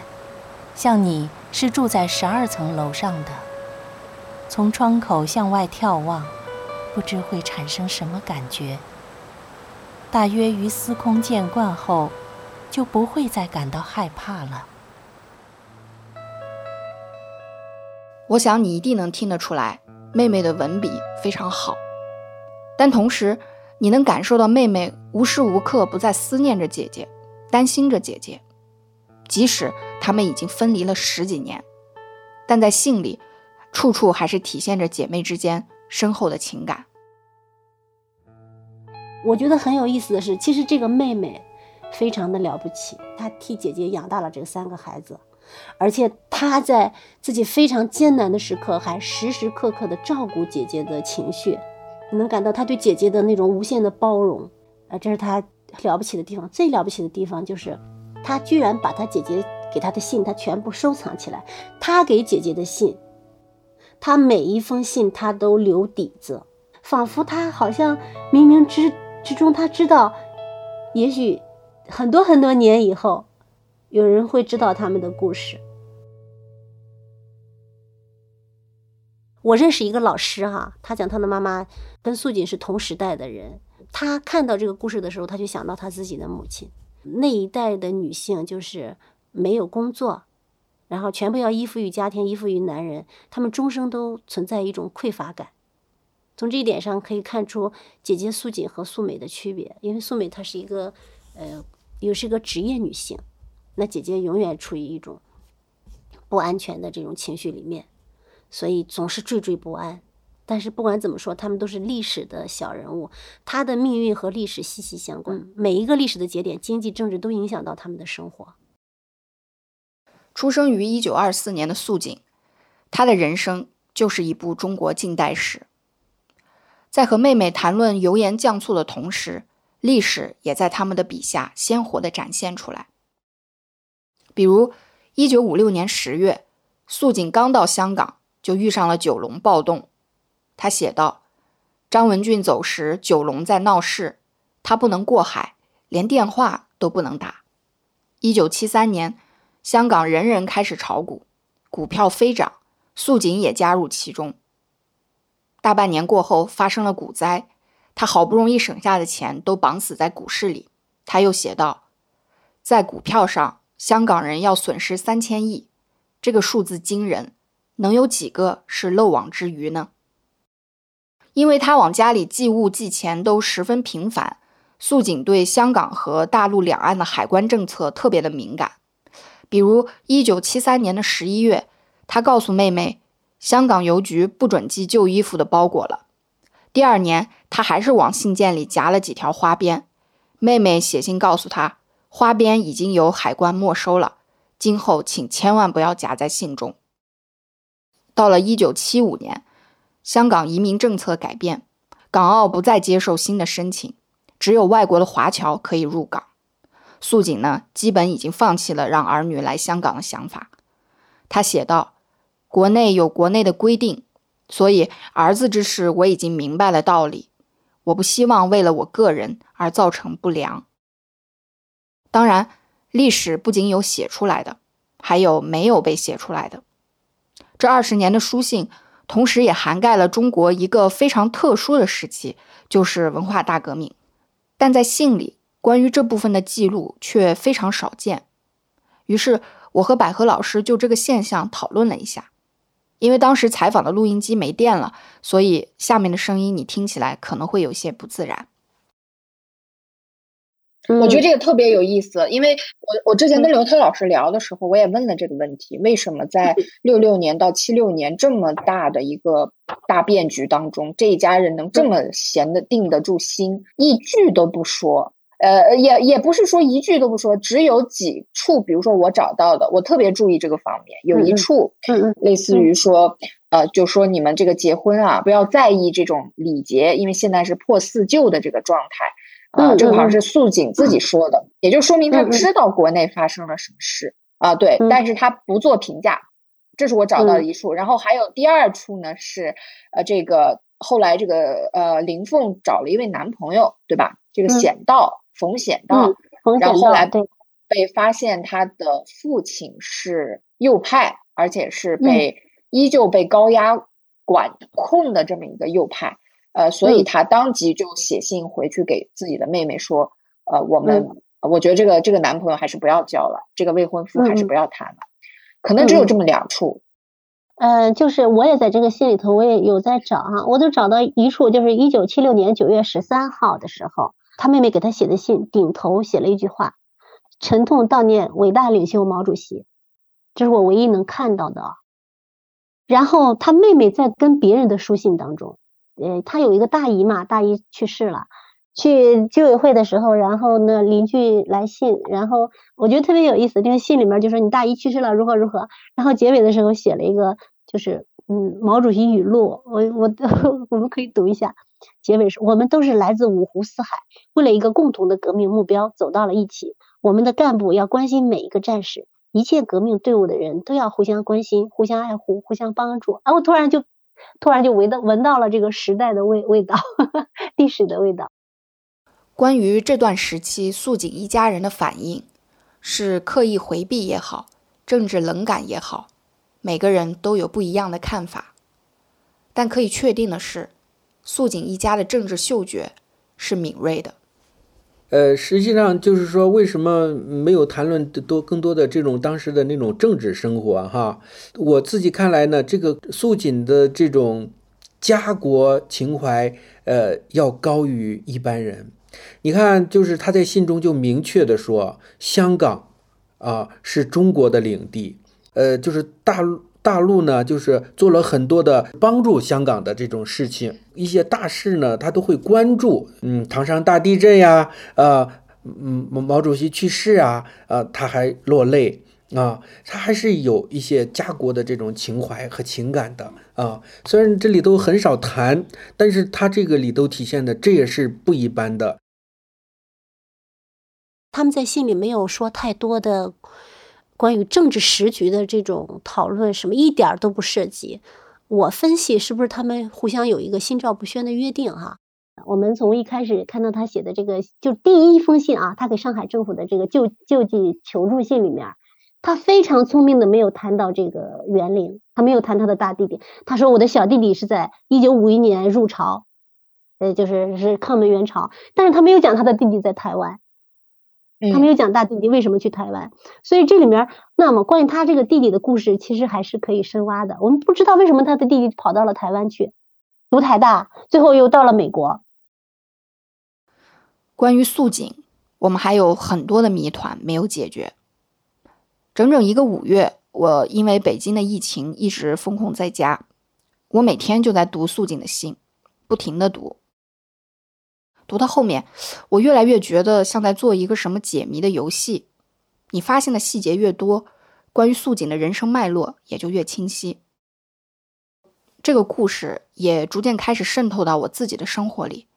像你是住在十二层楼上的，从窗口向外眺望，不知会产生什么感觉。大约于司空见惯后，就不会再感到害怕了。我想你一定能听得出来，妹妹的文笔非常好，但同时你能感受到妹妹无时无刻不在思念着姐姐，担心着姐姐。即使他们已经分离了十几年，但在信里，处处还是体现着姐妹之间深厚的情感。我觉得很有意思的是，其实这个妹妹非常的了不起，她替姐姐养大了这三个孩子，而且她在自己非常艰难的时刻，还时时刻刻的照顾姐姐的情绪，能感到她对姐姐的那种无限的包容，啊，这是她了不起的地方。最了不起的地方就是。他居然把他姐姐给他的信，他全部收藏起来。他给姐姐的信，他每一封信他都留底子，仿佛他好像冥冥之之中他知道，也许很多很多年以后，有人会知道他们的故事。我认识一个老师哈，他讲他的妈妈跟素锦是同时代的人，他看到这个故事的时候，他就想到他自己的母亲。那一代的女性就是没有工作，然后全部要依附于家庭，依附于男人，她们终生都存在一种匮乏感。从这一点上可以看出姐姐素锦和素美的区别，因为素美她是一个，呃，又是一个职业女性，那姐姐永远处于一种不安全的这种情绪里面，所以总是惴惴不安。但是不管怎么说，他们都是历史的小人物，他的命运和历史息息相关。每一个历史的节点，经济、政治都影响到他们的生活。出生于一九二四年的素锦，他的人生就是一部中国近代史。在和妹妹谈论油盐酱醋的同时，历史也在他们的笔下鲜活地展现出来。比如，一九五六年十月，素锦刚到香港，就遇上了九龙暴动。他写道：“张文俊走时，九龙在闹事，他不能过海，连电话都不能打。一九七三年，香港人人开始炒股，股票飞涨，素锦也加入其中。大半年过后，发生了股灾，他好不容易省下的钱都绑死在股市里。他又写道，在股票上，香港人要损失三千亿，这个数字惊人，能有几个是漏网之鱼呢？因为他往家里寄物寄钱都十分频繁，素锦对香港和大陆两岸的海关政策特别的敏感。比如，一九七三年的十一月，他告诉妹妹，香港邮局不准寄旧衣服的包裹了。第二年，他还是往信件里夹了几条花边。妹妹写信告诉他，花边已经由海关没收了，今后请千万不要夹在信中。到了一九七五年。香港移民政策改变，港澳不再接受新的申请，只有外国的华侨可以入港。素锦呢，基本已经放弃了让儿女来香港的想法。他写道：“国内有国内的规定，所以儿子之事我已经明白了道理。我不希望为了我个人而造成不良。当然，历史不仅有写出来的，还有没有被写出来的。这二十年的书信。”同时，也涵盖了中国一个非常特殊的时期，就是文化大革命。但在信里，关于这部分的记录却非常少见。于是，我和百合老师就这个现象讨论了一下。因为当时采访的录音机没电了，所以下面的声音你听起来可能会有些不自然。我觉得这个特别有意思，因为我我之前跟刘涛老师聊的时候，我也问了这个问题：为什么在六六年到七六年这么大的一个大变局当中，这一家人能这么闲的定得住心，一句都不说？呃，也也不是说一句都不说，只有几处，比如说我找到的，我特别注意这个方面，有一处，类似于说，呃，就说你们这个结婚啊，不要在意这种礼节，因为现在是破四旧的这个状态。啊，正好是素锦自己说的，也就说明他知道国内发生了什么事啊。对，但是他不做评价，这是我找到的一处。然后还有第二处呢，是呃，这个后来这个呃林凤找了一位男朋友，对吧？这个显道冯显道，然后后来被发现他的父亲是右派，而且是被依旧被高压管控的这么一个右派。呃，所以他当即就写信回去给自己的妹妹说：“呃，我们我觉得这个这个男朋友还是不要交了，这个未婚夫还是不要谈了。可能只有这么两处。嗯，就是我也在这个信里头，我也有在找哈，我就找到一处，就是一九七六年九月十三号的时候，他妹妹给他写的信，顶头写了一句话：沉痛悼念伟大领袖毛主席。这是我唯一能看到的。然后他妹妹在跟别人的书信当中。呃，他有一个大姨嘛，大姨去世了，去居委会的时候，然后呢，邻居来信，然后我觉得特别有意思，这个信里面就说你大姨去世了，如何如何，然后结尾的时候写了一个，就是嗯，毛主席语录，我我我们可以读一下，结尾是我们都是来自五湖四海，为了一个共同的革命目标走到了一起，我们的干部要关心每一个战士，一切革命队伍的人都要互相关心、互相爱护、互相帮助，啊，我突然就。突然就闻到闻到了这个时代的味味道，历史的味道。关于这段时期素锦一家人的反应，是刻意回避也好，政治冷感也好，每个人都有不一样的看法。但可以确定的是，素锦一家的政治嗅觉是敏锐的。呃，实际上就是说，为什么没有谈论多更多的这种当时的那种政治生活？哈，我自己看来呢，这个素锦的这种家国情怀，呃，要高于一般人。你看，就是他在信中就明确的说，香港啊是中国的领地，呃，就是大陆。大陆呢，就是做了很多的帮助香港的这种事情，一些大事呢，他都会关注。嗯，唐山大地震呀，呃，嗯，毛主席去世啊，呃，他还落泪啊，他还是有一些家国的这种情怀和情感的啊。虽然这里都很少谈，但是他这个里头体现的，这也是不一般的。他们在信里没有说太多的。关于政治时局的这种讨论，什么一点都不涉及。我分析是不是他们互相有一个心照不宣的约定？哈，我们从一开始看到他写的这个，就第一封信啊，他给上海政府的这个救救济求助信里面，他非常聪明的没有谈到这个园林，他没有谈他的大弟弟。他说我的小弟弟是在一九五一年入朝，呃，就是是抗美援朝，但是他没有讲他的弟弟在台湾，他没有讲大弟弟为什么去台湾，所以这里面那么关于他这个弟弟的故事，其实还是可以深挖的。我们不知道为什么他的弟弟跑到了台湾去读台大，最后又到了美国。关于素锦，我们还有很多的谜团没有解决。整整一个五月，我因为北京的疫情一直封控在家，我每天就在读素锦的信，不停的读。读到后面，我越来越觉得像在做一个什么解谜的游戏。你发现的细节越多，关于素锦的人生脉络也就越清晰。这个故事也逐渐开始渗透到我自己的生活里。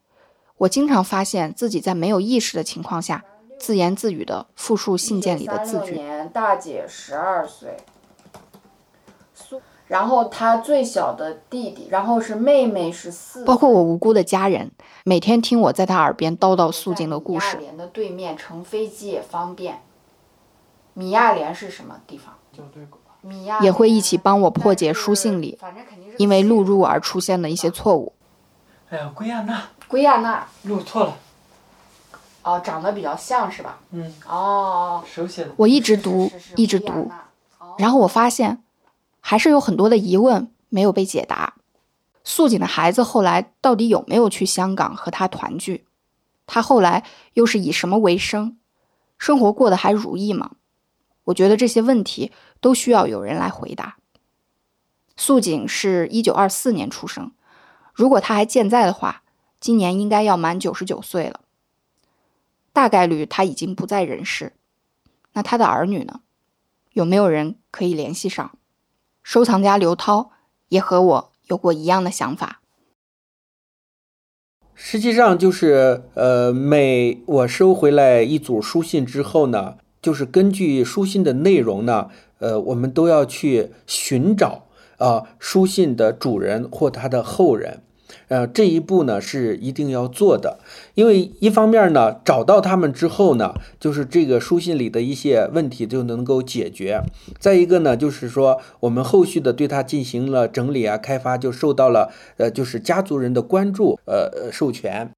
我经常发现自己在没有意识的情况下，自言自语的复述信件里的字句。年，大姐十二岁，然后他最小的弟弟，然后是妹妹是四，包括我无辜的家人，每天听我在他耳边叨叨肃静的故事。米亚莲的对面乘飞机也方便。米亚莲是什么地方？米亚也会一起帮我破解书信里因为录入而出现的一些错误。哎呀，圭亚那。圭亚那录错了，哦，长得比较像是吧？嗯，哦，手写的。我一直读，一直读，然后我发现，还是有很多的疑问没有被解答。素锦的孩子后来到底有没有去香港和他团聚？他后来又是以什么为生？生活过得还如意吗？我觉得这些问题都需要有人来回答。素锦是一九二四年出生，如果他还健在的话。今年应该要满九十九岁了，大概率他已经不在人世。那他的儿女呢？有没有人可以联系上？收藏家刘涛也和我有过一样的想法。实际上就是，呃，每我收回来一组书信之后呢，就是根据书信的内容呢，呃，我们都要去寻找啊书信的主人或他的后人。呃，这一步呢是一定要做的，因为一方面呢，找到他们之后呢，就是这个书信里的一些问题就能够解决；再一个呢，就是说我们后续的对他进行了整理啊、开发，就受到了呃，就是家族人的关注，呃，授权。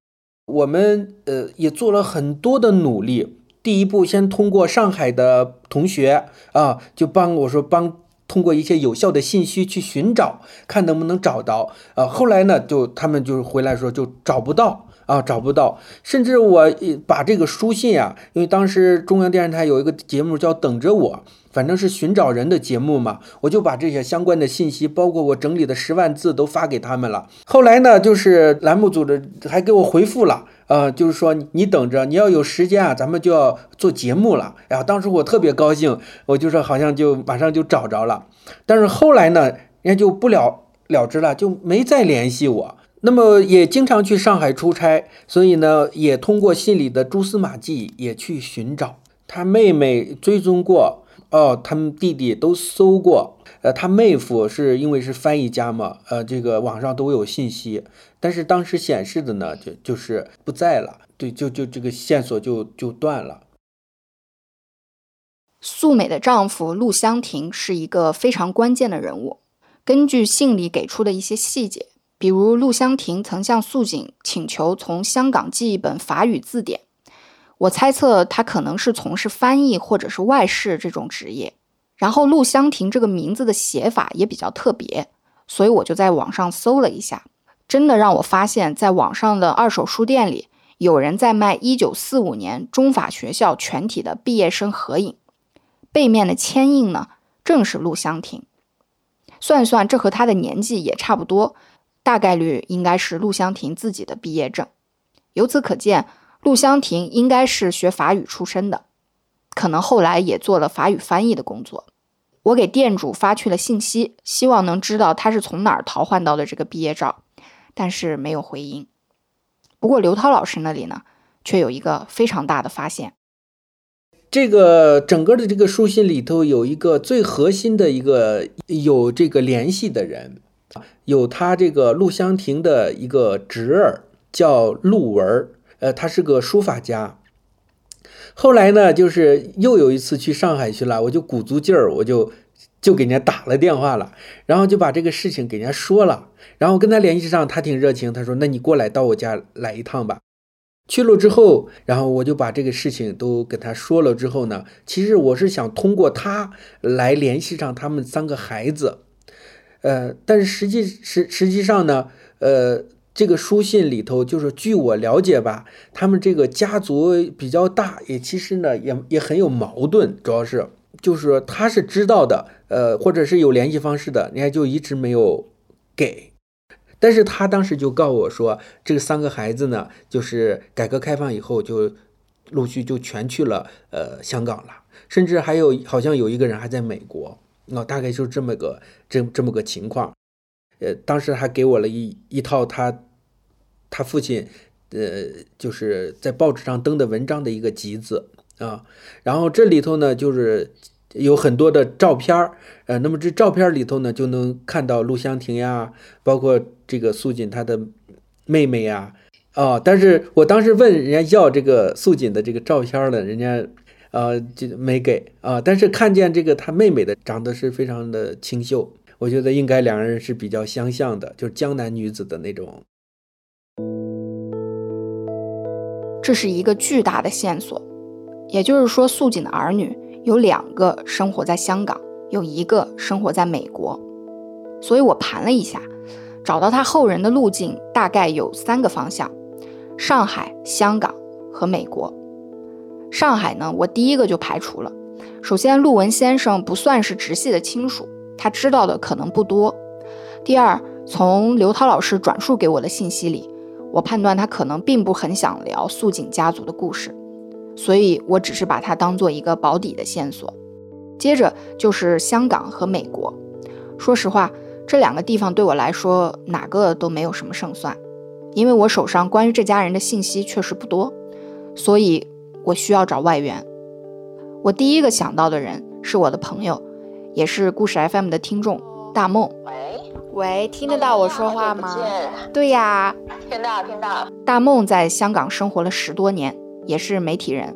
我们呃也做了很多的努力。第一步，先通过上海的同学啊，就帮我说帮。通过一些有效的信息去寻找，看能不能找到。呃，后来呢，就他们就回来说就找不到啊，找不到。甚至我把这个书信啊，因为当时中央电视台有一个节目叫《等着我》，反正是寻找人的节目嘛，我就把这些相关的信息，包括我整理的十万字都发给他们了。后来呢，就是栏目组的还给我回复了。呃，就是说你等着，你要有时间啊，咱们就要做节目了。哎呀，当时我特别高兴，我就说好像就马上就找着了。但是后来呢，人家就不了了之了，就没再联系我。那么也经常去上海出差，所以呢，也通过信里的蛛丝马迹也去寻找他妹妹，追踪过。哦，他们弟弟都搜过，呃，他妹夫是因为是翻译家嘛，呃，这个网上都有信息，但是当时显示的呢，就就是不在了，对，就就这个线索就就断了。素美的丈夫陆香亭是一个非常关键的人物，根据信里给出的一些细节，比如陆香亭曾向素锦请求从香港寄一本法语字典。我猜测他可能是从事翻译或者是外事这种职业，然后陆香亭这个名字的写法也比较特别，所以我就在网上搜了一下，真的让我发现，在网上的二手书店里，有人在卖1945年中法学校全体的毕业生合影，背面的签印呢正是陆香亭，算算这和他的年纪也差不多，大概率应该是陆香亭自己的毕业证，由此可见。陆香亭应该是学法语出身的，可能后来也做了法语翻译的工作。我给店主发去了信息，希望能知道他是从哪儿淘换到的这个毕业照，但是没有回音。不过刘涛老师那里呢，却有一个非常大的发现。这个整个的这个书信里头有一个最核心的一个有这个联系的人，有他这个陆香亭的一个侄儿叫陆文。呃，他是个书法家。后来呢，就是又有一次去上海去了，我就鼓足劲儿，我就就给人家打了电话了，然后就把这个事情给人家说了，然后跟他联系上，他挺热情，他说：“那你过来到我家来一趟吧。”去了之后，然后我就把这个事情都跟他说了之后呢，其实我是想通过他来联系上他们三个孩子，呃，但是实际实实际上呢，呃，这个书信里头就是据我了解吧，他们这个家族比较大，也其实呢也也很有矛盾，主要是。就是他是知道的，呃，或者是有联系方式的，人家就一直没有给。但是他当时就告诉我说，这个三个孩子呢，就是改革开放以后就陆续就全去了呃香港了，甚至还有好像有一个人还在美国，那大概就是这么个这这么个情况。呃，当时还给我了一一套他他父亲呃就是在报纸上登的文章的一个集子啊，然后这里头呢就是。有很多的照片儿，呃，那么这照片里头呢，就能看到陆香婷呀，包括这个素锦她的妹妹呀，啊，但是我当时问人家要这个素锦的这个照片了，人家啊就没给啊，但是看见这个她妹妹的长得是非常的清秀，我觉得应该两人是比较相像的，就是江南女子的那种。这是一个巨大的线索，也就是说，素锦的儿女。有两个生活在香港，有一个生活在美国，所以我盘了一下，找到他后人的路径大概有三个方向：上海、香港和美国。上海呢，我第一个就排除了。首先，陆文先生不算是直系的亲属，他知道的可能不多。第二，从刘涛老师转述给我的信息里，我判断他可能并不很想聊素锦家族的故事。所以我只是把它当做一个保底的线索。接着就是香港和美国。说实话，这两个地方对我来说哪个都没有什么胜算，因为我手上关于这家人的信息确实不多，所以我需要找外援。我第一个想到的人是我的朋友，也是故事 FM 的听众大梦。喂喂，听得到我说话吗？对呀，听到听到。大梦在香港生活了十多年。也是媒体人，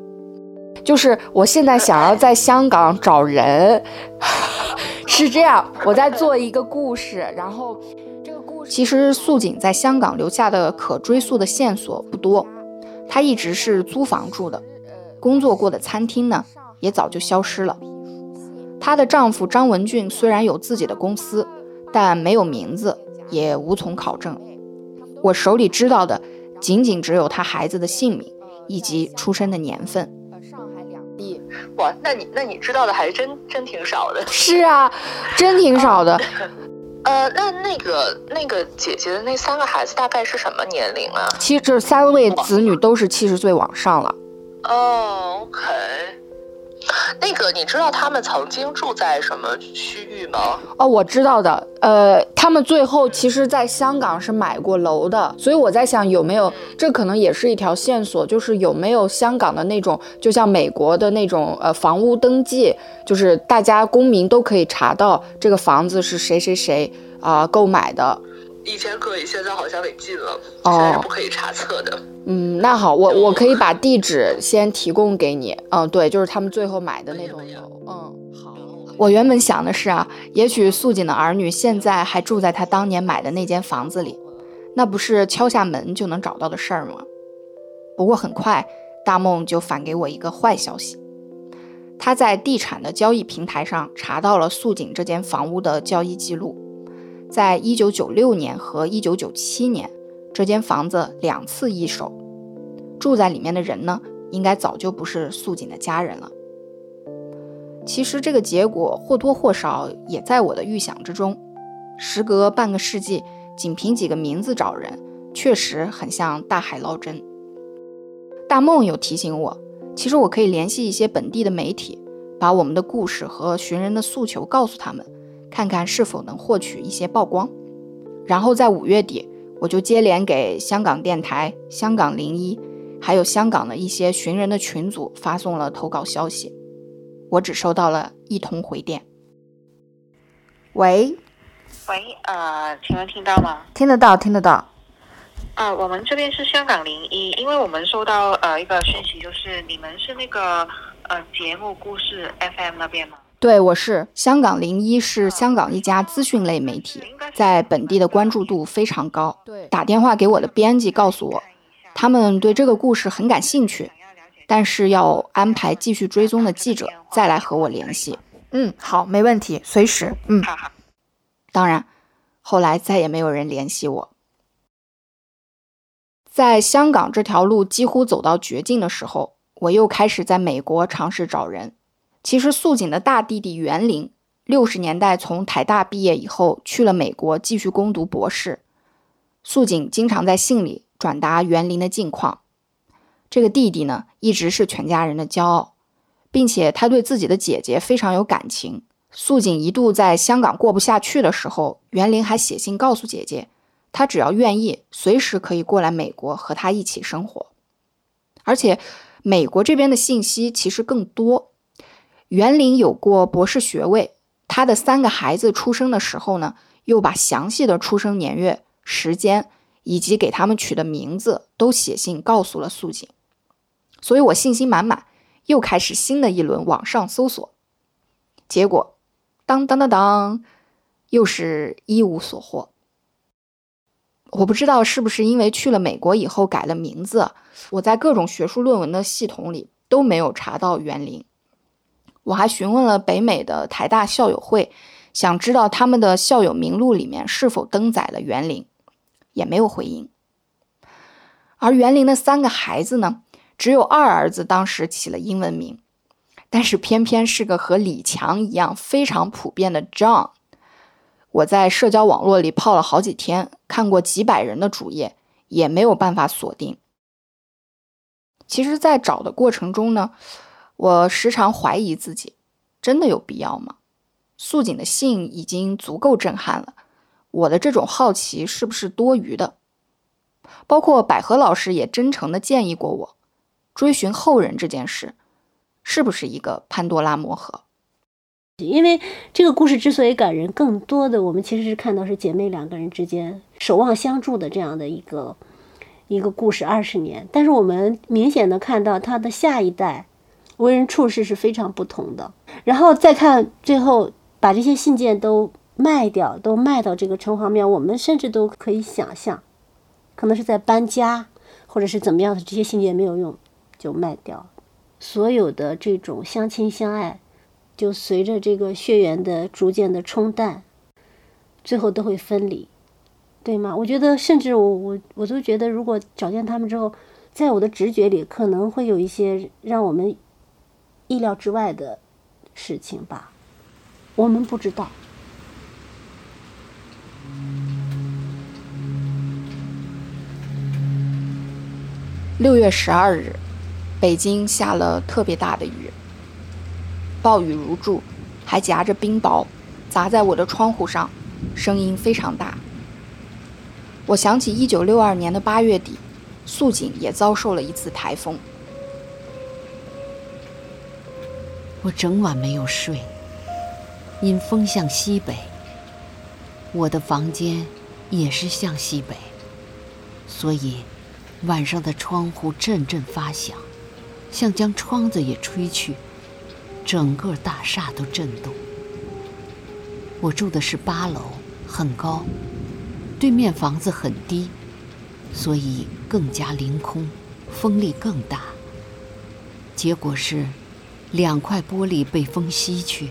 就是我现在想要在香港找人，是这样，我在做一个故事，然后这个故事其实素锦在香港留下的可追溯的线索不多，她一直是租房住的，工作过的餐厅呢也早就消失了。她的丈夫张文俊虽然有自己的公司，但没有名字，也无从考证。我手里知道的仅仅只有他孩子的姓名。以及出生的年份。上海两地，哇，那你那你知道的还真真挺少的。是啊，真挺少的。呃，那那个那个姐姐的那三个孩子大概是什么年龄啊？其实这三位子女都是七十岁往上了。哦，OK。那个，你知道他们曾经住在什么区域吗？哦，我知道的。呃，他们最后其实在香港是买过楼的，所以我在想有没有，这可能也是一条线索，就是有没有香港的那种，就像美国的那种，呃，房屋登记，就是大家公民都可以查到这个房子是谁谁谁啊购买的。以前可以，现在好像得禁了，现在是不可以查册的。嗯，那好，我我可以把地址先提供给你。嗯，对，就是他们最后买的那栋楼。嗯，好。我原本想的是啊，也许素锦的儿女现在还住在他当年买的那间房子里，那不是敲下门就能找到的事儿吗？不过很快，大梦就反给我一个坏消息，他在地产的交易平台上查到了素锦这间房屋的交易记录。在一九九六年和一九九七年，这间房子两次易手，住在里面的人呢，应该早就不是素锦的家人了。其实这个结果或多或少也在我的预想之中。时隔半个世纪，仅凭几个名字找人，确实很像大海捞针。大梦有提醒我，其实我可以联系一些本地的媒体，把我们的故事和寻人的诉求告诉他们。看看是否能获取一些曝光，然后在五月底，我就接连给香港电台、香港零一，还有香港的一些寻人的群组发送了投稿消息。我只收到了一通回电。喂，喂，呃，请问听到吗？听得到，听得到。啊，我们这边是香港零一，因为我们收到呃一个讯息，就是你们是那个呃节目故事 FM 那边吗？对，我是香港零一，是香港一家资讯类媒体，在本地的关注度非常高。对，打电话给我的编辑，告诉我，他们对这个故事很感兴趣，但是要安排继续追踪的记者再来和我联系。嗯，好，没问题，随时。嗯，当然，后来再也没有人联系我。在香港这条路几乎走到绝境的时候，我又开始在美国尝试找人。其实素锦的大弟弟袁林，六十年代从台大毕业以后去了美国继续攻读博士。素锦经常在信里转达袁林的近况。这个弟弟呢，一直是全家人的骄傲，并且他对自己的姐姐非常有感情。素锦一度在香港过不下去的时候，袁林还写信告诉姐姐，他只要愿意，随时可以过来美国和他一起生活。而且，美国这边的信息其实更多。袁林有过博士学位，他的三个孩子出生的时候呢，又把详细的出生年月、时间以及给他们取的名字都写信告诉了素锦，所以我信心满满，又开始新的一轮网上搜索，结果，当当当当，又是一无所获。我不知道是不是因为去了美国以后改了名字，我在各种学术论文的系统里都没有查到袁林。我还询问了北美的台大校友会，想知道他们的校友名录里面是否登载了园林，也没有回音。而园林的三个孩子呢，只有二儿子当时起了英文名，但是偏偏是个和李强一样非常普遍的 John。我在社交网络里泡了好几天，看过几百人的主页，也没有办法锁定。其实，在找的过程中呢。我时常怀疑自己，真的有必要吗？素锦的信已经足够震撼了，我的这种好奇是不是多余的？包括百合老师也真诚的建议过我，追寻后人这件事，是不是一个潘多拉魔盒？因为这个故事之所以感人，更多的我们其实是看到是姐妹两个人之间守望相助的这样的一个一个故事，二十年。但是我们明显的看到他的下一代。为人处事是非常不同的，然后再看最后把这些信件都卖掉，都卖到这个城隍庙，我们甚至都可以想象，可能是在搬家，或者是怎么样的，这些信件没有用就卖掉，所有的这种相亲相爱，就随着这个血缘的逐渐的冲淡，最后都会分离，对吗？我觉得，甚至我我我都觉得，如果找见他们之后，在我的直觉里，可能会有一些让我们。意料之外的事情吧，我们不知道。六月十二日，北京下了特别大的雨，暴雨如注，还夹着冰雹，砸在我的窗户上，声音非常大。我想起一九六二年的八月底，素锦也遭受了一次台风。我整晚没有睡，因风向西北。我的房间也是向西北，所以晚上的窗户阵阵发响，像将窗子也吹去，整个大厦都震动。我住的是八楼，很高，对面房子很低，所以更加凌空，风力更大。结果是。两块玻璃被风吸去，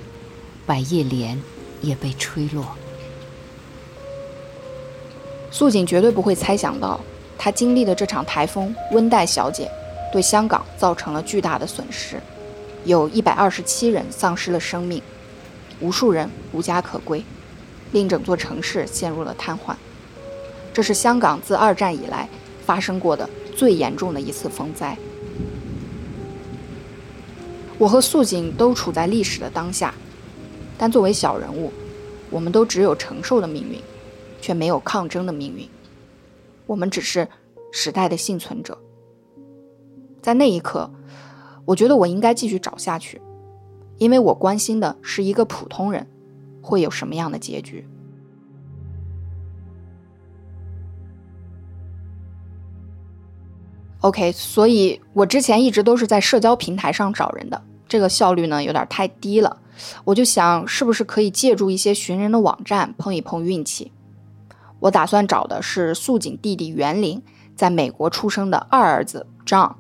百叶帘也被吹落。素锦绝对不会猜想到，她经历的这场台风“温带小姐”对香港造成了巨大的损失，有一百二十七人丧失了生命，无数人无家可归，令整座城市陷入了瘫痪。这是香港自二战以来发生过的最严重的一次风灾。我和素锦都处在历史的当下，但作为小人物，我们都只有承受的命运，却没有抗争的命运。我们只是时代的幸存者。在那一刻，我觉得我应该继续找下去，因为我关心的是一个普通人会有什么样的结局。OK，所以我之前一直都是在社交平台上找人的。这个效率呢有点太低了。我就想，是不是可以借助一些寻人的网站碰一碰运气？我打算找的是素锦弟弟袁林在美国出生的二儿子 John，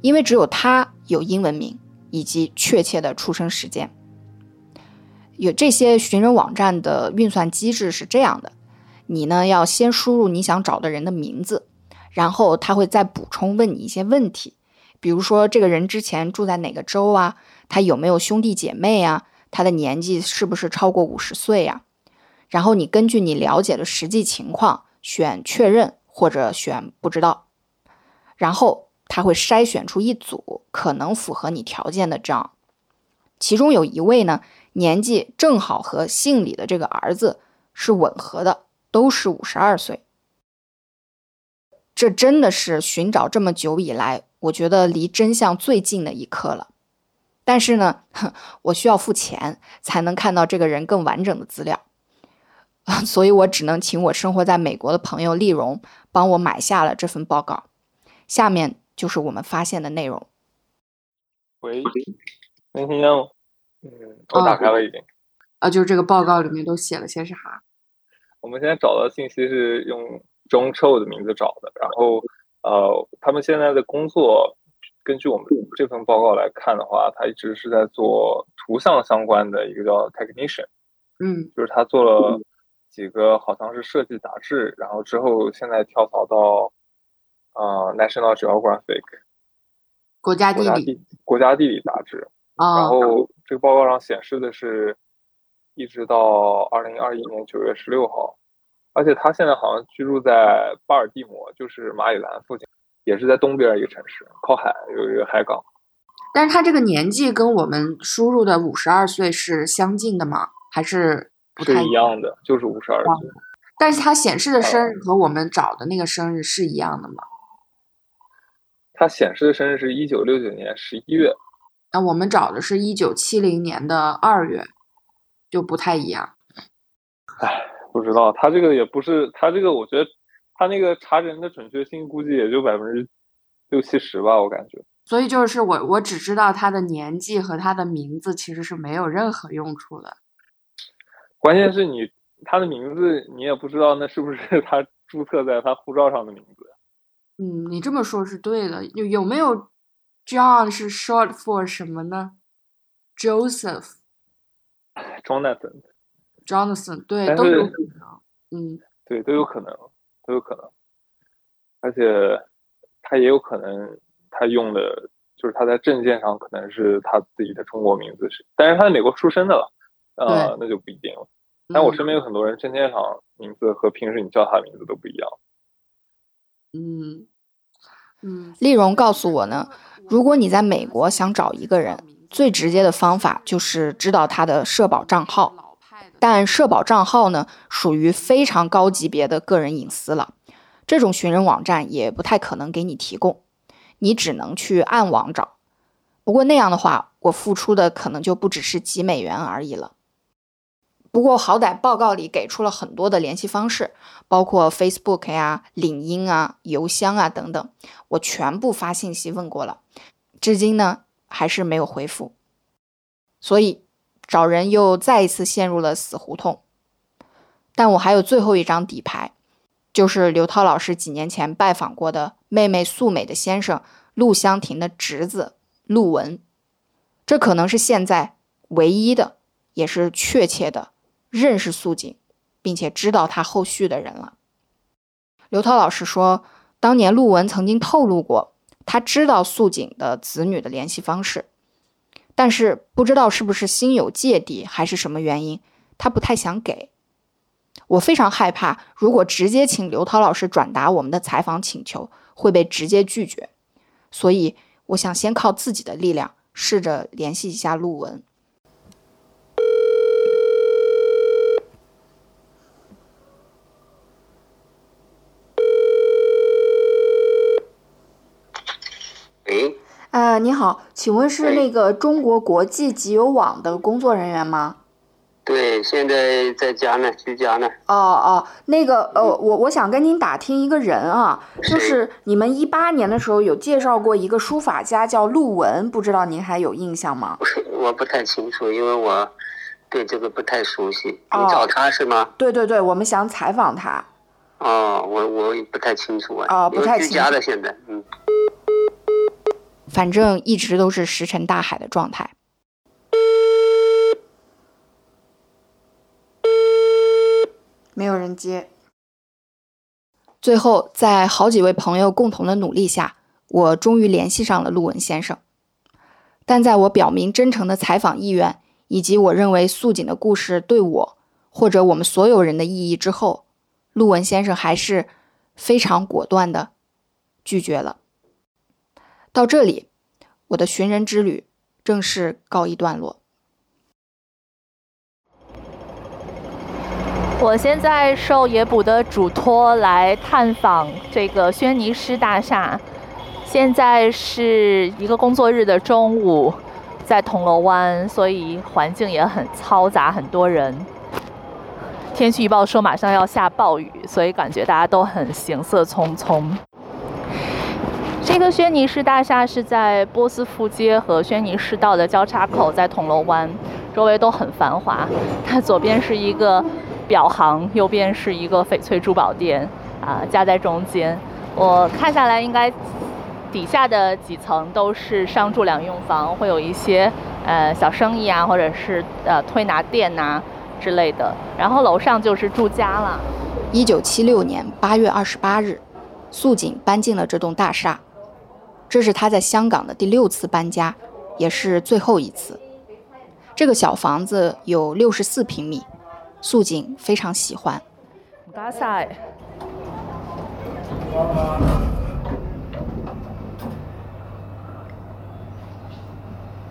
因为只有他有英文名以及确切的出生时间。有这些寻人网站的运算机制是这样的：你呢要先输入你想找的人的名字，然后他会再补充问你一些问题，比如说这个人之前住在哪个州啊？他有没有兄弟姐妹啊？他的年纪是不是超过五十岁呀？然后你根据你了解的实际情况选确认或者选不知道，然后他会筛选出一组可能符合你条件的这样，其中有一位呢年纪正好和姓李的这个儿子是吻合的，都是五十二岁。这真的是寻找这么久以来，我觉得离真相最近的一刻了。但是呢，我需要付钱才能看到这个人更完整的资料，所以我只能请我生活在美国的朋友丽蓉帮我买下了这份报告。下面就是我们发现的内容。喂，能听见吗？嗯，我打开了已经。啊，就是这个报告里面都写了些啥？我们现在找到信息是用钟臭的名字找的，然后呃，他们现在的工作。根据我们这份报告来看的话，他一直是在做图像相关的一个叫 technician，嗯，就是他做了几个好像是设计杂志，然后之后现在跳槽到啊 National Geographic 国家地理国家地理杂志，然后这个报告上显示的是一直到二零二一年九月十六号，而且他现在好像居住在巴尔的摩，就是马里兰附近。也是在东边一个城市，靠海，有一个海港。但是他这个年纪跟我们输入的五十二岁是相近的吗？还是不太一样的？就是五十二岁。但是他显示的生日和我们找的那个生日是一样的吗？他显示的生日是一九六九年十一月。那我们找的是一九七零年的二月，就不太一样。唉，不知道他这个也不是他这个，我觉得。他那个查人的准确性估计也就百分之六七十吧，我感觉。所以就是我，我只知道他的年纪和他的名字，其实是没有任何用处的。关键是你他的名字你也不知道，那是不是 他注册在他护照上的名字？嗯，你这么说是对的。有有没有 John 是 short for 什么呢？Joseph，Jonathan，Jonathan，对，都有可能。嗯，对，都有可能。都有可能，而且他也有可能，他用的就是他在证件上可能是他自己的中国名字是，但是他在美国出生的了，呃，那就不一定了。但我身边有很多人证件上名字和平时你叫他名字都不一样。嗯嗯，丽蓉告诉我呢，如果你在美国想找一个人，最直接的方法就是知道他的社保账号。但社保账号呢，属于非常高级别的个人隐私了，这种寻人网站也不太可能给你提供，你只能去暗网找。不过那样的话，我付出的可能就不只是几美元而已了。不过好歹报告里给出了很多的联系方式，包括 Facebook 呀、领英啊、邮箱啊等等，我全部发信息问过了，至今呢还是没有回复，所以。找人又再一次陷入了死胡同，但我还有最后一张底牌，就是刘涛老师几年前拜访过的妹妹素美的先生陆香婷的侄子陆文，这可能是现在唯一的，也是确切的认识素锦，并且知道他后续的人了。刘涛老师说，当年陆文曾经透露过，他知道素锦的子女的联系方式。但是不知道是不是心有芥蒂还是什么原因，他不太想给。我非常害怕，如果直接请刘涛老师转达我们的采访请求，会被直接拒绝。所以我想先靠自己的力量，试着联系一下陆文。呃，你好，请问是那个中国国际集邮网的工作人员吗？对，现在在家呢，居家呢。哦哦，那个呃，我我想跟您打听一个人啊，就是你们一八年的时候有介绍过一个书法家叫陆文，不知道您还有印象吗？我不太清楚，因为我对这个不太熟悉。你找他是吗？对对对，我们想采访他。哦，我我不太清楚啊。哦，不太清楚。居家的现在，嗯。反正一直都是石沉大海的状态。没有人接。最后，在好几位朋友共同的努力下，我终于联系上了陆文先生。但在我表明真诚的采访意愿，以及我认为素锦的故事对我或者我们所有人的意义之后，陆文先生还是非常果断的拒绝了。到这里，我的寻人之旅正式告一段落。我现在受野捕的嘱托来探访这个轩尼诗大厦。现在是一个工作日的中午，在铜锣湾，所以环境也很嘈杂，很多人。天气预报说马上要下暴雨，所以感觉大家都很行色匆匆。这个轩尼诗大厦是在波斯富街和轩尼诗道的交叉口，在铜锣湾，周围都很繁华。它左边是一个。表行右边是一个翡翠珠宝店，啊，夹在中间。我看下来，应该底下的几层都是商住两用房，会有一些呃小生意啊，或者是呃推拿店呐之类的。然后楼上就是住家了。一九七六年八月二十八日，素锦搬进了这栋大厦，这是他在香港的第六次搬家，也是最后一次。这个小房子有六十四平米。素锦非常喜欢。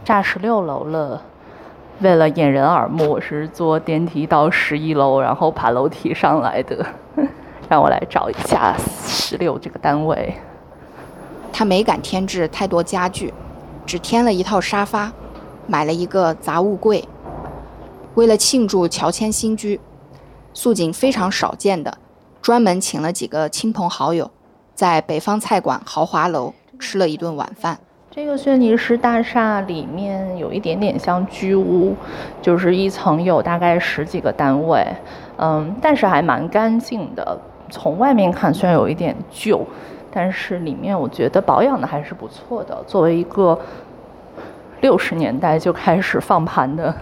炸十六楼了。为了掩人耳目，我是坐电梯到十一楼，然后爬楼梯上来的。让我来找一下十六这个单位。他没敢添置太多家具，只添了一套沙发，买了一个杂物柜。为了庆祝乔迁新居，素锦非常少见的专门请了几个亲朋好友，在北方菜馆豪华楼吃了一顿晚饭。这个轩尼诗大厦里面有一点点像居屋，就是一层有大概十几个单位，嗯，但是还蛮干净的。从外面看虽然有一点旧，但是里面我觉得保养的还是不错的。作为一个六十年代就开始放盘的。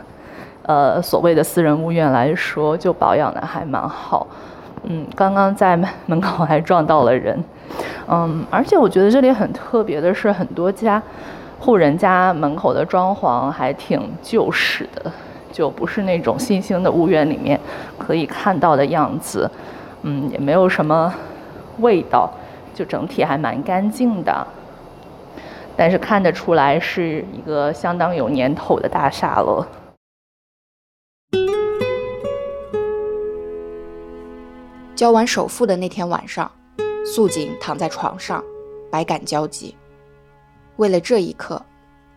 呃，所谓的私人屋苑来说，就保养的还蛮好。嗯，刚刚在门口还撞到了人。嗯，而且我觉得这里很特别的是，很多家户人家门口的装潢还挺旧式的，就不是那种新兴的屋苑里面可以看到的样子。嗯，也没有什么味道，就整体还蛮干净的。但是看得出来是一个相当有年头的大厦了。交完首付的那天晚上，素锦躺在床上，百感交集。为了这一刻，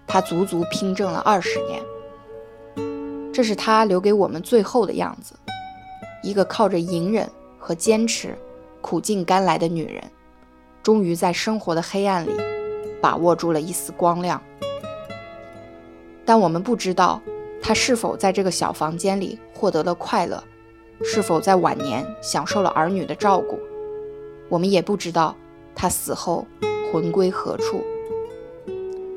她足足拼挣了二十年。这是她留给我们最后的样子：一个靠着隐忍和坚持苦尽甘来的女人，终于在生活的黑暗里把握住了一丝光亮。但我们不知道，他是否在这个小房间里获得了快乐。是否在晚年享受了儿女的照顾？我们也不知道他死后魂归何处。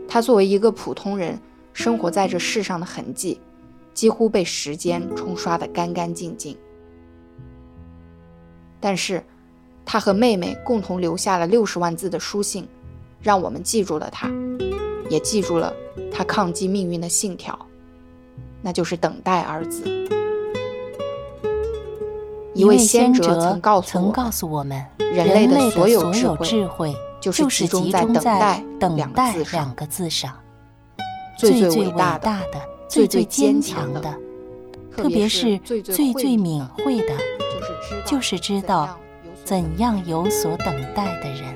他作为一个普通人，生活在这世上的痕迹，几乎被时间冲刷得干干净净。但是，他和妹妹共同留下了六十万字的书信，让我们记住了他，也记住了他抗击命运的信条，那就是等待二字。一位先哲曾告诉我们，人类的所有智慧就是集中在“等待”两个字上。最最伟大的、最最坚强的，特别是最最敏慧的，就是知道怎样有所等待的人。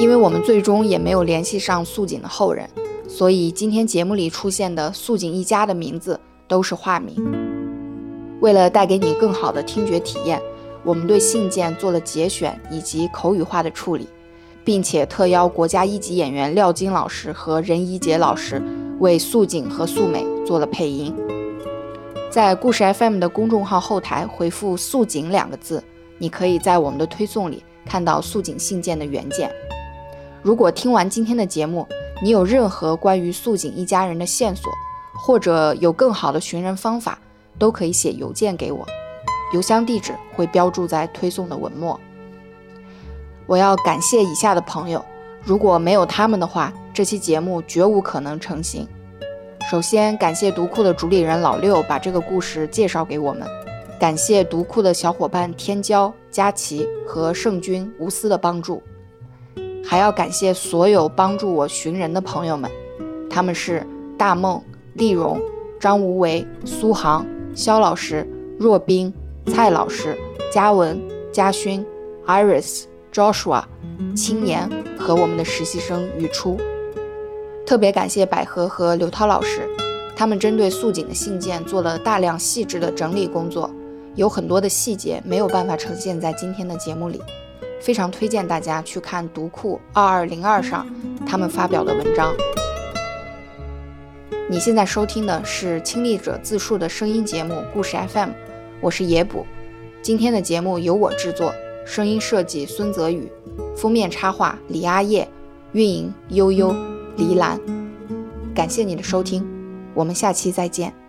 因为我们最终也没有联系上素锦的后人，所以今天节目里出现的素锦一家的名字都是化名。为了带给你更好的听觉体验，我们对信件做了节选以及口语化的处理，并且特邀国家一级演员廖晶老师和任一杰老师为素锦和素美做了配音。在故事 FM 的公众号后台回复“素锦”两个字，你可以在我们的推送里看到素锦信件的原件。如果听完今天的节目，你有任何关于素锦一家人的线索，或者有更好的寻人方法，都可以写邮件给我，邮箱地址会标注在推送的文末。我要感谢以下的朋友，如果没有他们的话，这期节目绝无可能成型。首先感谢读库的主理人老六把这个故事介绍给我们，感谢读库的小伙伴天骄、佳琪和圣君无私的帮助。还要感谢所有帮助我寻人的朋友们，他们是大梦、丽蓉、张无为、苏杭、肖老师、若冰、蔡老师、嘉文、嘉勋、Iris、Joshua、青年和我们的实习生雨初。特别感谢百合和刘涛老师，他们针对素锦的信件做了大量细致的整理工作，有很多的细节没有办法呈现在今天的节目里。非常推荐大家去看读库二二零二上他们发表的文章。你现在收听的是亲历者自述的声音节目《故事 FM》，我是野捕。今天的节目由我制作，声音设计孙泽宇，封面插画李阿叶，运营悠悠黎兰。感谢你的收听，我们下期再见。